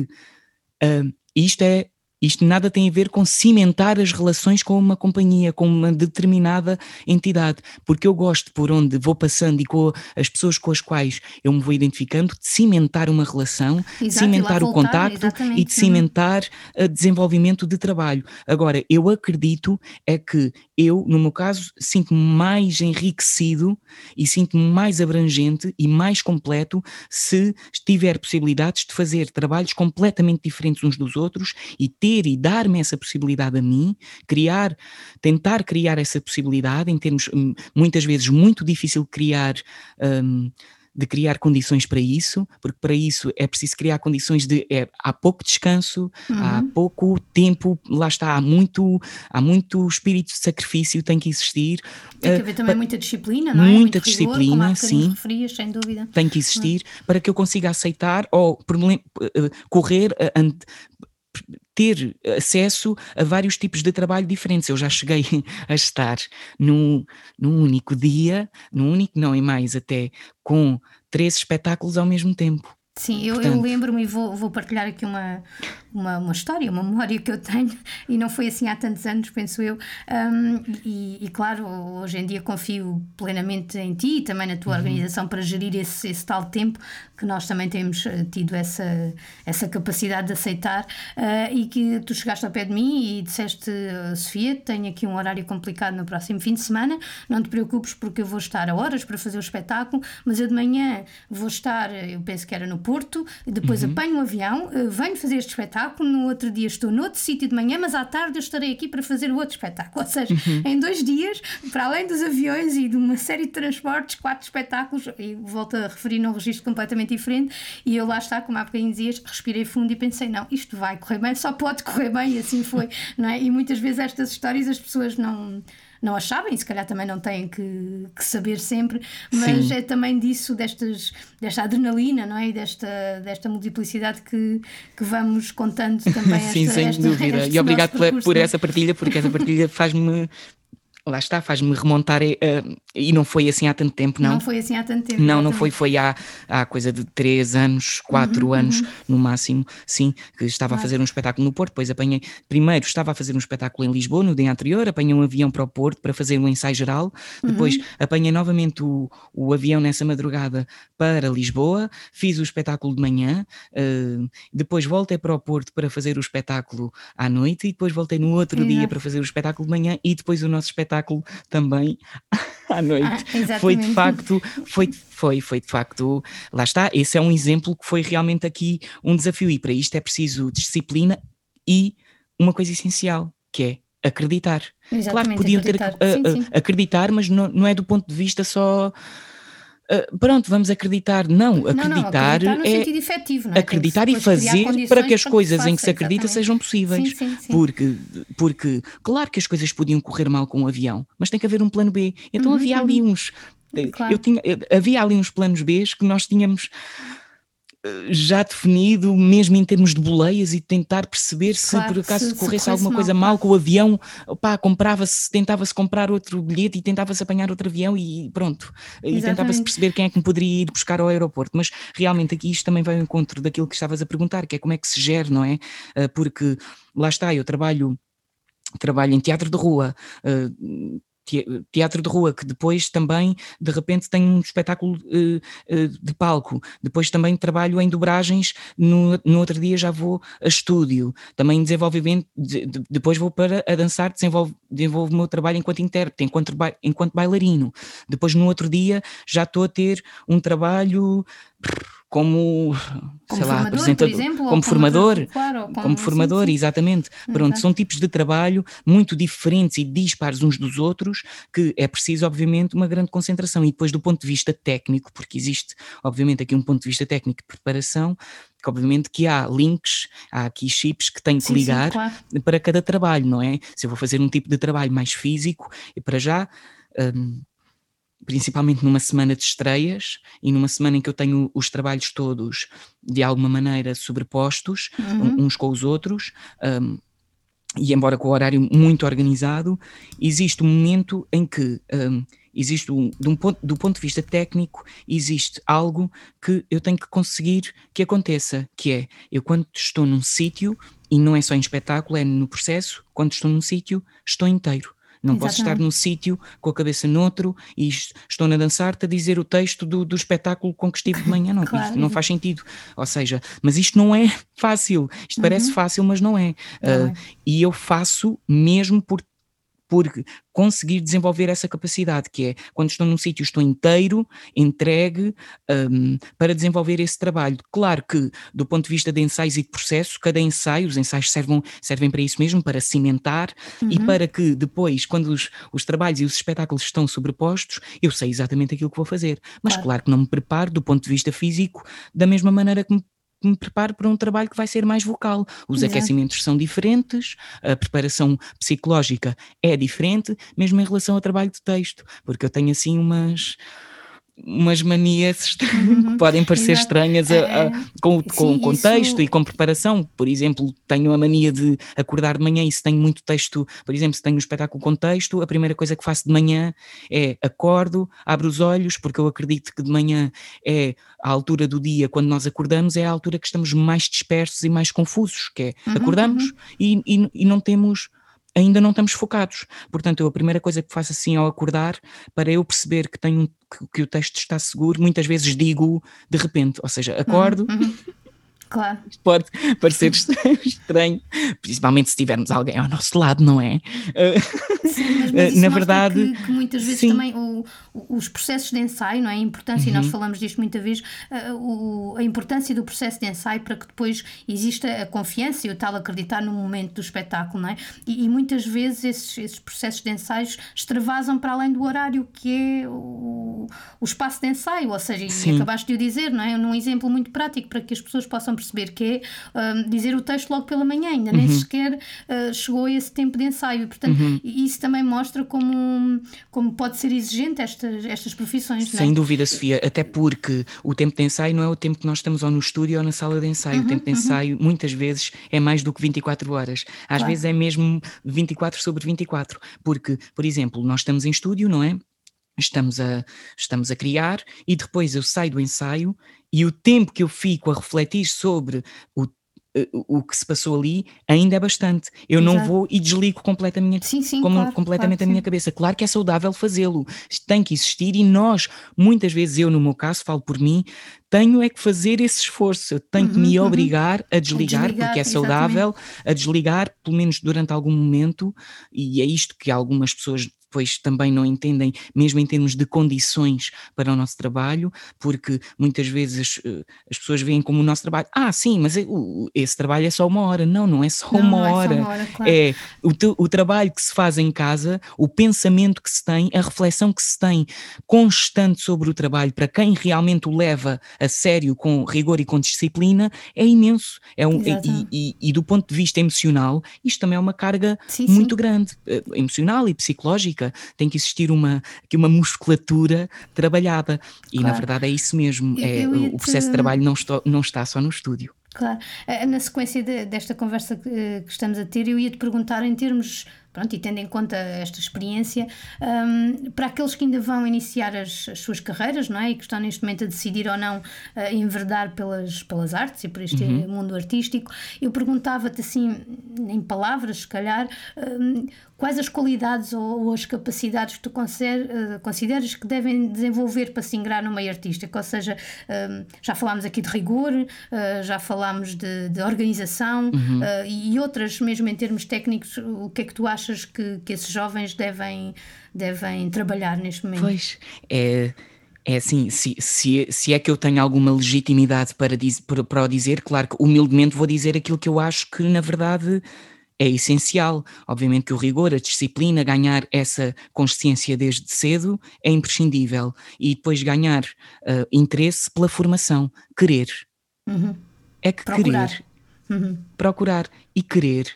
uh, isto é isto nada tem a ver com cimentar as relações com uma companhia, com uma determinada entidade, porque eu gosto por onde vou passando e com as pessoas com as quais eu me vou identificando, de cimentar uma relação, de cimentar o contacto e de cimentar o desenvolvimento de trabalho. Agora, eu acredito é que eu, no meu caso, sinto-me mais enriquecido e sinto-me mais abrangente e mais completo se tiver possibilidades de fazer trabalhos completamente diferentes uns dos outros e ter e dar-me essa possibilidade a mim, criar, tentar criar essa possibilidade, em termos hum, muitas vezes muito difícil de criar. Um, de criar condições para isso, porque para isso é preciso criar condições de é, há pouco descanso, uhum. há pouco tempo, lá está, há muito, há muito espírito de sacrifício tem que existir. Tem que haver uh, também muita disciplina, não é? Muita Muito disciplina, rigor, sim. Referias, sem dúvida. Tem que existir uhum. para que eu consiga aceitar ou uh, correr uh, ante, ter acesso a vários tipos de trabalho diferentes. Eu já cheguei <laughs> a estar num, num único dia, num único, não e mais até, com três espetáculos ao mesmo tempo. Sim, eu, eu lembro-me e vou, vou partilhar aqui uma, uma, uma história, uma memória que eu tenho, <laughs> e não foi assim há tantos anos, penso eu. Um, e, e, claro, hoje em dia confio plenamente em ti e também na tua uhum. organização para gerir esse, esse tal tempo que nós também temos eh, tido essa, essa capacidade de aceitar. Uh, e que tu chegaste ao pé de mim e disseste, uh, Sofia, tenho aqui um horário complicado no próximo fim de semana, não te preocupes porque eu vou estar a horas para fazer o espetáculo, mas eu de manhã vou estar, eu penso que era no Porto, depois uhum. apanho um avião, uh, venho fazer este espetáculo, no outro dia estou noutro sítio de manhã, mas à tarde eu estarei aqui para fazer o outro espetáculo. Ou seja, uhum. em dois dias, para além dos aviões e de uma série de transportes, quatro espetáculos, e volto a referir num registro completamente diferente, e eu lá está, como há bocadinho dizias, respirei fundo e pensei, não, isto vai correr bem, só pode correr bem, e assim foi, não é? E muitas vezes estas histórias as pessoas não não as sabem, se calhar também não têm que, que saber sempre, mas Sim. é também disso, destas, desta adrenalina, não é? E desta, desta multiplicidade que, que vamos contando também. <laughs> Sim, esta, sem esta, dúvida. e obrigado por, por essa partilha, porque essa partilha faz-me lá está, faz-me remontar a, e não foi assim há tanto tempo, não? Não foi assim há tanto tempo. Não, não foi, foi há, há coisa de 3 anos, 4 uhum, anos uhum. no máximo, sim, que estava a fazer um espetáculo no Porto, depois apanhei, primeiro estava a fazer um espetáculo em Lisboa no dia anterior, apanhei um avião para o Porto para fazer um ensaio geral, depois uhum. apanhei novamente o, o avião nessa madrugada para Lisboa, fiz o espetáculo de manhã, uh, depois voltei para o Porto para fazer o espetáculo à noite e depois voltei no outro dia para fazer o espetáculo de manhã e depois o nosso espetáculo também <laughs> à noite. Ah, foi de facto, foi, foi, foi de facto, lá está, esse é um exemplo que foi realmente aqui um desafio e para isto é preciso disciplina e uma coisa essencial, que é acreditar. Exatamente, claro que podiam acreditar. ter uh, uh, acreditar, mas não, não é do ponto de vista só Uh, pronto, vamos acreditar. Não, acreditar, não, não, acreditar no é sentido efetivo, não é? acreditar e fazer para que as coisas que em que se acredita exatamente. sejam possíveis. Sim, sim, sim. Porque, porque, claro que as coisas podiam correr mal com um avião, mas tem que haver um plano B. Então uhum, havia ali uhum. uns. Claro. Eu tinha, havia ali uns planos B que nós tínhamos já definido, mesmo em termos de boleias, e tentar perceber se claro, por acaso se, corresse se alguma mal, coisa mal com o avião, opá, comprava-se, tentava-se comprar outro bilhete e tentava-se apanhar outro avião e pronto. Exatamente. E tentava-se perceber quem é que me poderia ir buscar ao aeroporto. Mas realmente aqui isto também vai ao encontro daquilo que estavas a perguntar, que é como é que se gera, não é? Ah, porque lá está, eu trabalho trabalho em teatro de rua, uh, teatro de rua, que depois também, de repente, tem um espetáculo uh, uh, de palco. Depois também trabalho em dobragens, no, no outro dia já vou a estúdio. Também desenvolvimento, de, de, depois vou para a dançar, desenvolvo, desenvolvo o meu trabalho enquanto intérprete, enquanto, enquanto bailarino. Depois, no outro dia, já estou a ter um trabalho como, como sei lá, apresentador, exemplo, como, formador, claro, como, como formador, sim, exatamente. Sim. Pronto, são tipos de trabalho muito diferentes e dispares uns dos outros, que é preciso, obviamente, uma grande concentração. E depois, do ponto de vista técnico, porque existe, obviamente, aqui um ponto de vista técnico de preparação, que obviamente que há links, há aqui chips que tenho que sim, ligar claro. para cada trabalho, não é? Se eu vou fazer um tipo de trabalho mais físico, e para já. Um, principalmente numa semana de estreias e numa semana em que eu tenho os trabalhos todos de alguma maneira sobrepostos uhum. uns com os outros. Um, e embora com o horário muito organizado, existe um momento em que um, existe um, um ponto, do ponto de vista técnico, existe algo que eu tenho que conseguir que aconteça, que é eu quando estou num sítio, e não é só em espetáculo, é no processo, quando estou num sítio, estou inteiro. Não Exatamente. posso estar num sítio com a cabeça noutro e estou na dançar-te a dizer o texto do, do espetáculo com que estive de manhã. Não, claro. não faz sentido. Ou seja, mas isto não é fácil. Isto uhum. parece fácil, mas não é. Uh, e eu faço mesmo por por conseguir desenvolver essa capacidade, que é quando estou num sítio, estou inteiro, entregue um, para desenvolver esse trabalho. Claro que, do ponto de vista de ensaios e de processo, cada ensaio, os ensaios servem, servem para isso mesmo, para cimentar uhum. e para que depois, quando os, os trabalhos e os espetáculos estão sobrepostos, eu sei exatamente aquilo que vou fazer. Mas claro, claro que não me preparo do ponto de vista físico da mesma maneira que me me preparo para um trabalho que vai ser mais vocal. Os Exato. aquecimentos são diferentes, a preparação psicológica é diferente, mesmo em relação ao trabalho de texto, porque eu tenho assim umas umas manias <laughs> uhum. que podem parecer Exato. estranhas a, a, é, com, com Sim, contexto isso... e com preparação. Por exemplo, tenho a mania de acordar de manhã e se tenho muito texto, por exemplo, se tenho um espetáculo com texto, a primeira coisa que faço de manhã é acordo, abro os olhos, porque eu acredito que de manhã é a altura do dia, quando nós acordamos, é a altura que estamos mais dispersos e mais confusos, que é uhum, acordamos uhum. E, e, e não temos ainda não estamos focados. Portanto, eu a primeira coisa que faço assim ao acordar, para eu perceber que tenho que, que o texto está seguro, muitas vezes digo de repente, ou seja, acordo. Uhum. Claro. Pode parecer <laughs> estranho, principalmente se tivermos alguém ao nosso lado, não é? Sim, mas, mas Na verdade. Que, que, muitas vezes sim. também o, os processos de ensaio, não é? A importância, uhum. e nós uhum. falamos disto muita vez, o, a importância do processo de ensaio para que depois exista a confiança e o tal acreditar no momento do espetáculo, não é? E, e muitas vezes esses, esses, processos de ensaios extravasam para além do horário que é o, o espaço de ensaio, ou seja, e acabaste de o dizer, não é? Num exemplo muito prático para que as pessoas possam perceber, que é um, dizer o texto logo pela manhã, ainda uhum. nem sequer uh, chegou a esse tempo de ensaio. Portanto, uhum. isso também mostra como, como pode ser exigente estas, estas profissões. Sem é? dúvida, Sofia, até porque o tempo de ensaio não é o tempo que nós estamos ou no estúdio ou na sala de ensaio. Uhum, o tempo de uhum. ensaio, muitas vezes, é mais do que 24 horas. Às claro. vezes é mesmo 24 sobre 24. Porque, por exemplo, nós estamos em estúdio, não é? estamos a, estamos a criar e depois eu saio do ensaio e o tempo que eu fico a refletir sobre o eh, o que se passou ali ainda é bastante. Eu Exato. não vou e desligo completamente, sim, sim, como, claro, completamente claro, a minha cabeça. Claro que é saudável fazê-lo, tem que existir e nós, muitas vezes eu no meu caso, falo por mim, tenho é que fazer esse esforço, eu tenho uhum, que me uhum. obrigar uhum. a, desligar, a desligar, porque é saudável, exatamente. a desligar pelo menos durante algum momento, e é isto que algumas pessoas depois também não entendem, mesmo em termos de condições para o nosso trabalho, porque muitas vezes as pessoas veem como o nosso trabalho, ah, sim, mas esse trabalho é só uma hora. Não, não é só não, uma não hora. É, só uma hora claro. é o, te, o trabalho que se faz em casa, o pensamento que se tem, a reflexão que se tem constante sobre o trabalho, para quem realmente o leva a sério, com rigor e com disciplina, é imenso. É um, e, e, e, do ponto de vista emocional, isto também é uma carga sim, muito sim. grande, uh, emocional e psicológica tem que existir uma, aqui uma musculatura trabalhada. E claro. na verdade é isso mesmo. É, o processo de trabalho não, estou, não está só no estúdio. Claro. Eh, na sequência de, desta conversa que, que, estamos a ter, eu ia te perguntar em termos pronto, e tendo em conta esta experiência, um, para aqueles que ainda vão iniciar as, as, suas carreiras, não é? E que estão neste momento a decidir ou não uh, enverdar pelas, pelas artes e por este uhum. mundo artístico, eu perguntava-te assim, em palavras, se calhar, um, quais as qualidades ou, ou, as capacidades que tu uh, consideras que devem desenvolver para se ingrar no meio artístico? Ou seja, um, já falámos aqui de rigor, uh, já falámos de, de organização uhum. uh, e outras, mesmo em termos técnicos, o que é que tu achas? Achas que, que esses jovens devem, devem trabalhar neste momento? Pois, é. É assim, se, se, se é que eu tenho alguma legitimidade para, diz, para, para o dizer, claro que humildemente vou dizer aquilo que eu acho que na verdade é essencial. Obviamente que o rigor, a disciplina, ganhar essa consciência desde cedo é imprescindível. E depois ganhar uh, interesse pela formação, querer. Uhum. É que procurar. querer. Uhum. Procurar. E querer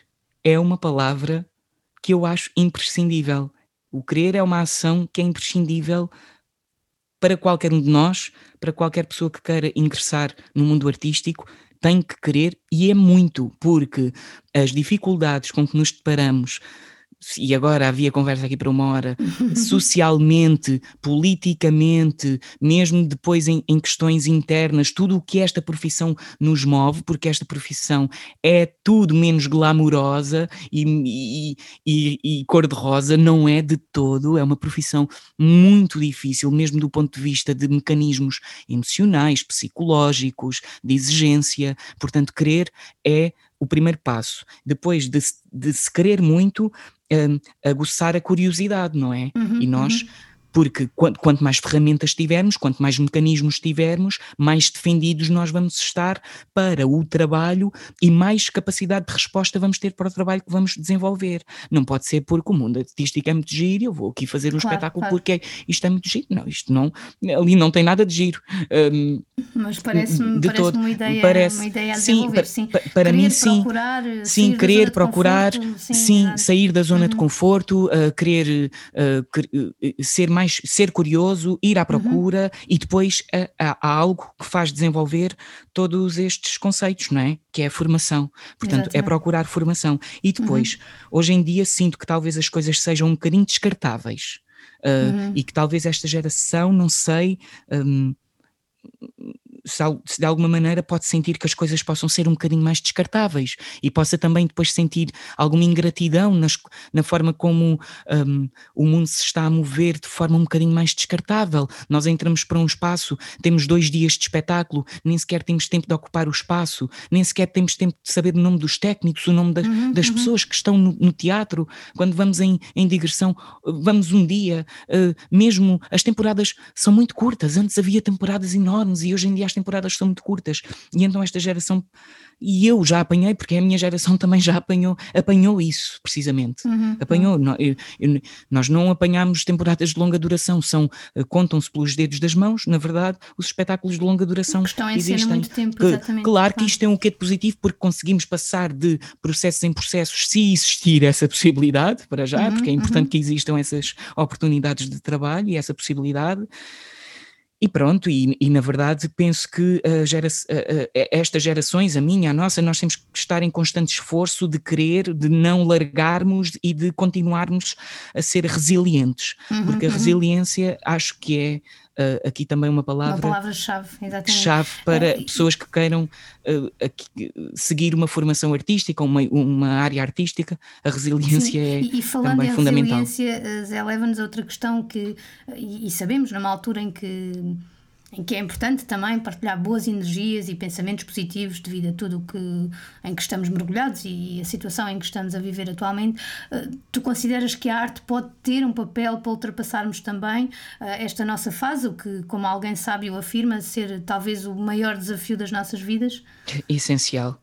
é uma palavra que eu acho imprescindível. O querer é uma ação que é imprescindível para qualquer um de nós, para qualquer pessoa que queira ingressar no mundo artístico, tem que querer e é muito, porque as dificuldades com que nos deparamos e agora havia conversa aqui para uma hora, <laughs> socialmente, politicamente, mesmo depois em, em, questões internas, tudo o que esta profissão nos move, porque esta profissão é tudo menos glamourosa e, e, e, e cor-de-rosa, não é de todo, é uma profissão muito difícil, mesmo do ponto de vista de mecanismos emocionais, psicológicos, de exigência, portanto, querer é o primeiro passo. Depois de, de se querer muito, um, aguçar a curiosidade, não é? Uhum, e nós uhum porque quanto, quanto, mais ferramentas tivermos, quanto mais mecanismos tivermos, mais defendidos nós vamos estar para o trabalho e mais capacidade de resposta vamos ter para o trabalho que vamos desenvolver. Não pode ser porque o mundo artístico é muito giro, eu vou aqui fazer um claro, espetáculo claro. porque isto é muito giro. Não, isto não, ali não tem nada de giro. Um, Mas parece-me parece todo. uma ideia, parece, uma ideia a desenvolver, sim. sim. Para, para mim, sim. Procurar, sim, querer procurar, conforto, sim, sim sair da zona uhum. de conforto, uh, querer uh, ser mais mais ser curioso, ir à uhum. procura uhum. e depois há, algo que faz desenvolver todos estes conceitos, não é? Que é a formação. Portanto, é Exatamente. é procurar formação. E depois, uhum. hoje em dia, sinto que talvez as coisas sejam um bocadinho descartáveis. Uh, uhum. E que talvez esta geração, não sei. Um, se de alguma maneira pode sentir que as coisas possam ser um bocadinho mais descartáveis e possa também depois sentir alguma ingratidão nas, na forma como um, o mundo se está a mover de forma um bocadinho mais descartável. Nós entramos para um espaço, temos dois dias de espetáculo, nem sequer temos tempo de ocupar o espaço, nem sequer temos tempo de saber o nome dos técnicos, o nome das, uhum, das uhum. pessoas que estão no, no, teatro. Quando vamos em, em digressão, vamos um dia, uh, mesmo as temporadas são muito curtas. Antes havia temporadas enormes e hoje em dia as temporadas são muito curtas, e então esta geração, e eu já apanhei, porque a minha geração <laughs> também já apanhou, apanhou isso, precisamente. Uhum, apanhou. Uhum. Eu, eu, nós não apanhámos temporadas de longa duração, são, eh, contam-se pelos dedos das mãos, na verdade, os espetáculos de longa duração que estão existem. Muito tempo, que, claro que isto tem um quê de positivo, porque conseguimos passar de processos em processos, se existir essa possibilidade, para já, uhum, porque é importante uhum. que existam essas oportunidades de trabalho e essa possibilidade e pronto, e, e, na verdade penso que a gera, a, a, estas gerações, a minha, a nossa, nós temos que estar em constante esforço de querer, de não largarmos e de continuarmos a ser resilientes, uhum, porque a uhum. resiliência acho que é uh, aqui também uma palavra. Uma palavra-chave, exatamente. Chave para é, pessoas que queiram uh, aqui, seguir uma formação artística, uma, uma área artística, a resiliência sim. é e, e falando também em fundamental. resiliência, Zé, leva-nos a outra questão que, e, e sabemos, numa altura em que em que é importante também partilhar boas energias e pensamentos positivos devido a tudo que, em que estamos mergulhados e a situação em que estamos a viver atualmente. Eh, tu consideras que a arte pode ter um papel para ultrapassarmos também eh, esta nossa fase, o que, como alguém sábio afirma, ser talvez o maior desafio das nossas vidas? É essencial.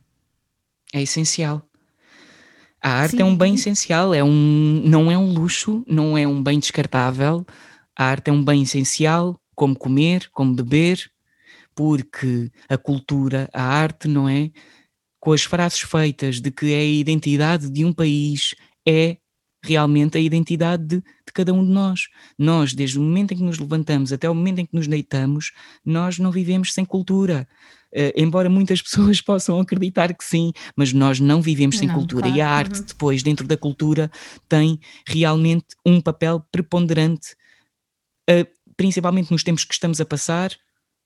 É essencial. A arte Sim. é um bem essencial, é um, não é um luxo, não é um bem descartável. A arte é um bem essencial, como comer, como beber, porque a cultura, a arte, não é? Com as frases feitas de que é a identidade de um país, é realmente a identidade de, de, cada um de nós. Nós, desde o momento em que nos levantamos até o momento em que nos deitamos, nós não vivemos sem cultura. Uh, embora muitas <laughs> pessoas possam acreditar que sim, mas nós não vivemos sem não, cultura. Claro. E a arte, uhum. depois, dentro da cultura, tem realmente um papel preponderante. Uh, principalmente nos tempos que estamos a passar,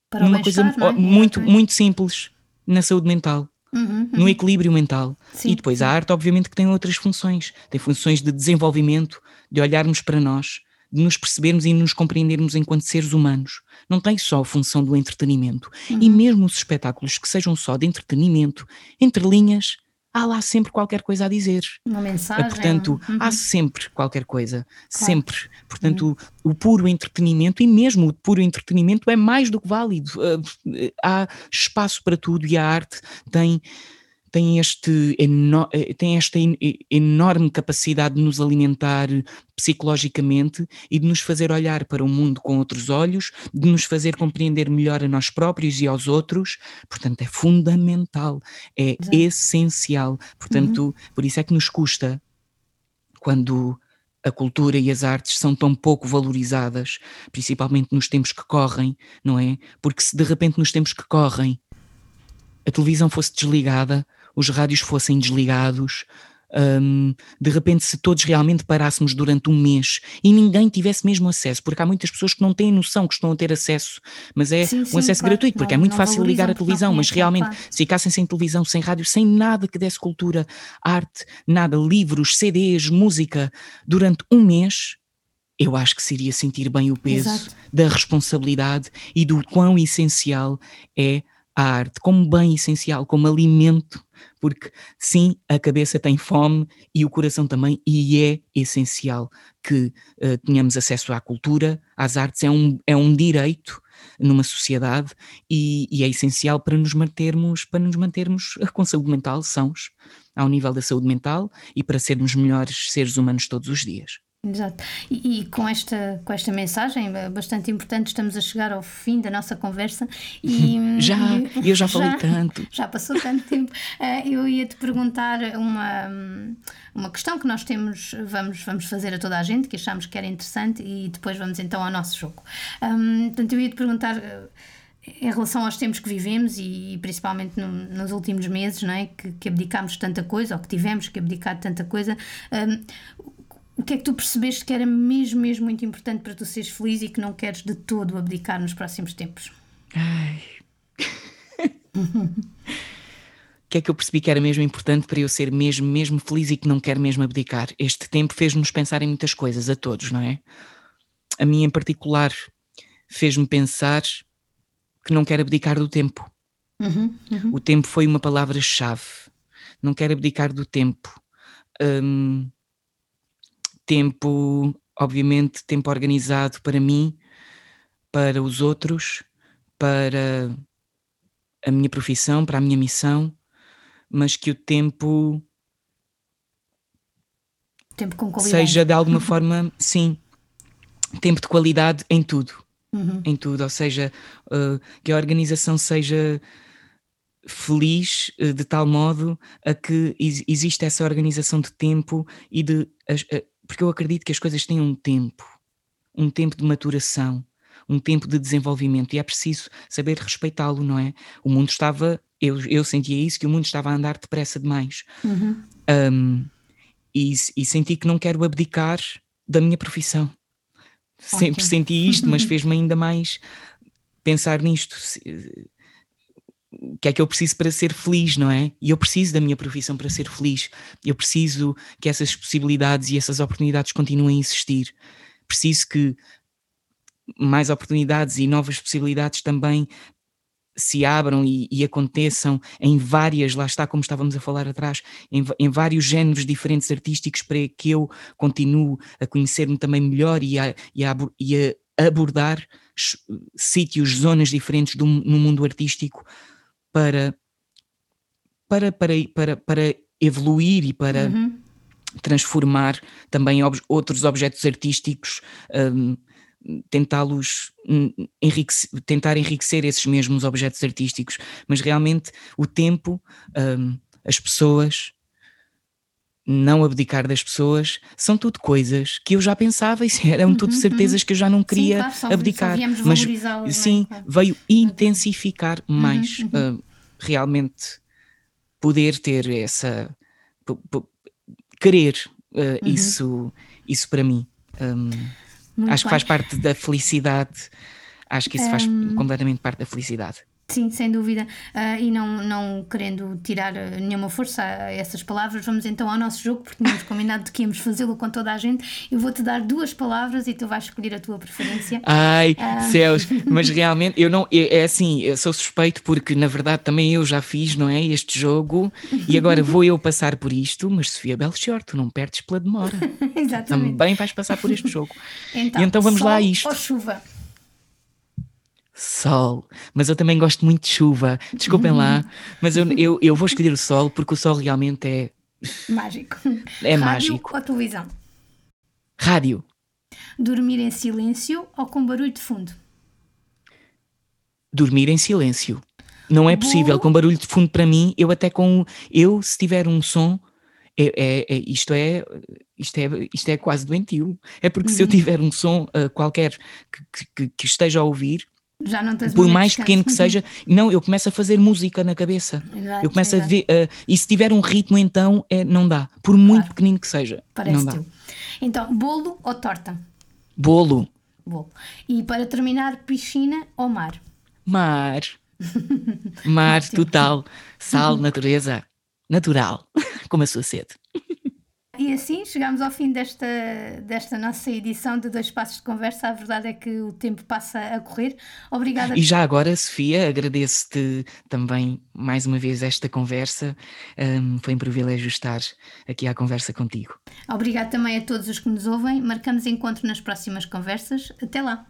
Para numa coisa é? muito, muito simples na saúde mental. Uhum, uhum. no equilíbrio mental. Sim, e depois sim. a arte, obviamente, que tem outras funções. Tem funções de desenvolvimento, de olharmos para nós, de nos percebermos e nos compreendermos enquanto seres humanos. Não tem só a função do entretenimento. Uhum. E mesmo os espetáculos que sejam só de entretenimento, entre linhas, há lá sempre qualquer coisa a dizer. Uma mensagem. Portanto, uhum. há sempre qualquer coisa, claro. sempre. Portanto, uhum. o, o, puro entretenimento, e mesmo o puro entretenimento, é mais do que válido. Uh, há espaço para tudo e a arte tem tem, este, eh, tem esta enorme capacidade de nos alimentar psicologicamente e de nos fazer olhar para o mundo com outros olhos, de nos fazer compreender melhor a nós próprios e aos outros. Portanto, é fundamental, é Exato. essencial. Portanto, uhum. por isso é que nos custa quando a cultura e as artes são tão pouco valorizadas, principalmente nos tempos que correm, não é? Porque se de repente nos tempos que correm a televisão fosse desligada, os rádios fossem desligados, um, de repente, se todos realmente parássemos durante um mês e ninguém tivesse mesmo acesso, porque há muitas pessoas que não têm noção que estão a ter acesso, mas é sim, um sim, acesso claro, gratuito, porque é não, é muito fácil ligar a televisão, mas realmente, claro. se ficassem sem televisão, sem rádio, sem nada que desse cultura, arte, nada, livros, CDs, música, durante um mês, eu acho que seria sentir bem o peso Exato. da responsabilidade e do quão essencial é a arte como bem essencial, como alimento, porque sim, a cabeça tem fome e o coração também, e é essencial que uh, tenhamos acesso à cultura, às artes, é um, é um direito numa sociedade e, e, é essencial para nos mantermos, para nos mantermos com saúde mental sãos, ao nível da saúde mental e para sermos melhores seres humanos todos os dias. Exato. E, e, com, esta, com esta mensagem eh, bastante importante, estamos a chegar ao fim da nossa conversa. E, <laughs> já, eu já <laughs> falei já, tanto. Já passou tanto tempo. Uh, eu ia te perguntar uma, uma questão que nós temos, vamos, vamos fazer a toda a gente, que achamos que era interessante, e depois vamos então ao nosso jogo. Um, portanto, eu ia te perguntar. Uh, em relação aos tempos que vivemos e, principalmente no, nos últimos meses, não é? que, que abdicámos tanta coisa, ou que tivemos que abdicar de tanta coisa, um, o que é que tu percebeste que era mesmo, mesmo muito importante para tu seres feliz e que não queres de todo abdicar nos próximos tempos? Ai. o que é que eu percebi que era mesmo importante para eu ser mesmo, mesmo feliz e que não quero mesmo abdicar? Este tempo fez-nos pensar em muitas coisas, a todos, não é? A mim em particular fez-me pensar que não quero abdicar do tempo. Uhum, uhum. O tempo foi uma palavra-chave. Não quero abdicar do tempo. Um, tempo, obviamente, tempo organizado para mim, para os outros, para a minha profissão, para a minha missão, mas que o tempo, tempo com seja de alguma <laughs> forma, sim, tempo de qualidade em tudo. Uhum. Em tudo, ou seja, uh, que a organização seja feliz uh, de tal modo a que existe essa organização de tempo e de porque eu acredito que as coisas têm um tempo, um tempo de maturação, um tempo de desenvolvimento e é preciso saber respeitá-lo, não é? O mundo estava, eu, eu sentia isso, que o mundo estava a andar depressa demais. Uhum. Um, e, e senti que não quero abdicar da minha profissão. Sempre senti isto, mas <laughs> fez-me ainda mais pensar nisto. O que é que eu preciso para ser feliz, não é? E eu preciso da minha profissão para ser feliz. Eu preciso que essas possibilidades e essas oportunidades continuem a existir. Preciso que mais oportunidades e novas possibilidades também se abram e, e, aconteçam em várias, lá está como estávamos a falar atrás, em, em vários géneros diferentes artísticos para que eu continue a conhecer-me também melhor e a, e a, e a abordar sítios, zonas diferentes do, no mundo artístico para, para, para, para, para evoluir e para uhum. transformar também ob outros objetos artísticos um, tentá-los enriquecer, tentar enriquecer esses mesmos objetos artísticos, mas realmente o tempo, um, as pessoas, não abdicar das pessoas, são tudo coisas que eu já pensava e <laughs> eram tudo uhum, certezas uhum. que eu já não queria sim, claro, abdicar. Só mas é? sim, é? veio intensificar uhum, mais uhum. uh, realmente poder ter essa querer uh, isso, isso para mim. Um, acho bem. que faz parte da felicidade. Acho que isso faz um... completamente parte da felicidade. Sim, sem dúvida. Uh, e não, não querendo tirar ah, nenhuma força a essas palavras, vamos então ao nosso jogo, porque tínhamos combinado que íamos fazê-lo com toda a gente. Eu vou-te dar duas palavras e tu vais escolher a tua preferência. Ai, uh... céus, <laughs> mas realmente eu não. É assim, eu sou suspeito porque na verdade também eu já fiz, não é? Este jogo e agora vou eu passar por isto, mas Sofia Belchior, tu não perdes pela demora. <laughs> Exatamente. Também vais passar por este jogo. <laughs> Então, e então vamos lá a isto. Ou chuva? Sol, mas eu também gosto muito de chuva. Desculpem lá, mas eu, eu, eu vou escolher o sol porque o sol realmente é. Mágico. É Rádio mágico. ou televisão? Rádio. Dormir em silêncio ou com barulho de fundo? Dormir em silêncio. Não é possível com barulho de fundo para mim. Eu até com eu se tiver um som é, é, é, isto, é, isto, é, isto é quase doentio. É porque uhum. se eu uhum. tiver um som uh, qualquer que, que, que, esteja a ouvir, já não tens Por mais pequeno que seja, não, eu começo a fazer música na cabeça. <laughs> Exato, eu começo exato. a ver, uh, e se tiver um ritmo, então é, não dá. Por muito claro. pequenino que seja. Parece não dá. Então, bolo ou torta? Bolo. Bolo. E para terminar, piscina ou mar? Mar. <laughs> mar total. Sal, natureza. Natural. <laughs> Como a sua sede. E assim chegamos ao fim desta, desta nossa edição de Dois Passos de Conversa. A verdade é que o tempo passa a correr. Obrigada. E já agora, Sofia, agradeço-te também mais uma vez esta conversa. Um, foi um privilégio estar aqui à conversa contigo. Obrigada também a todos os que nos ouvem. Marcamos encontro nas próximas conversas. Até lá.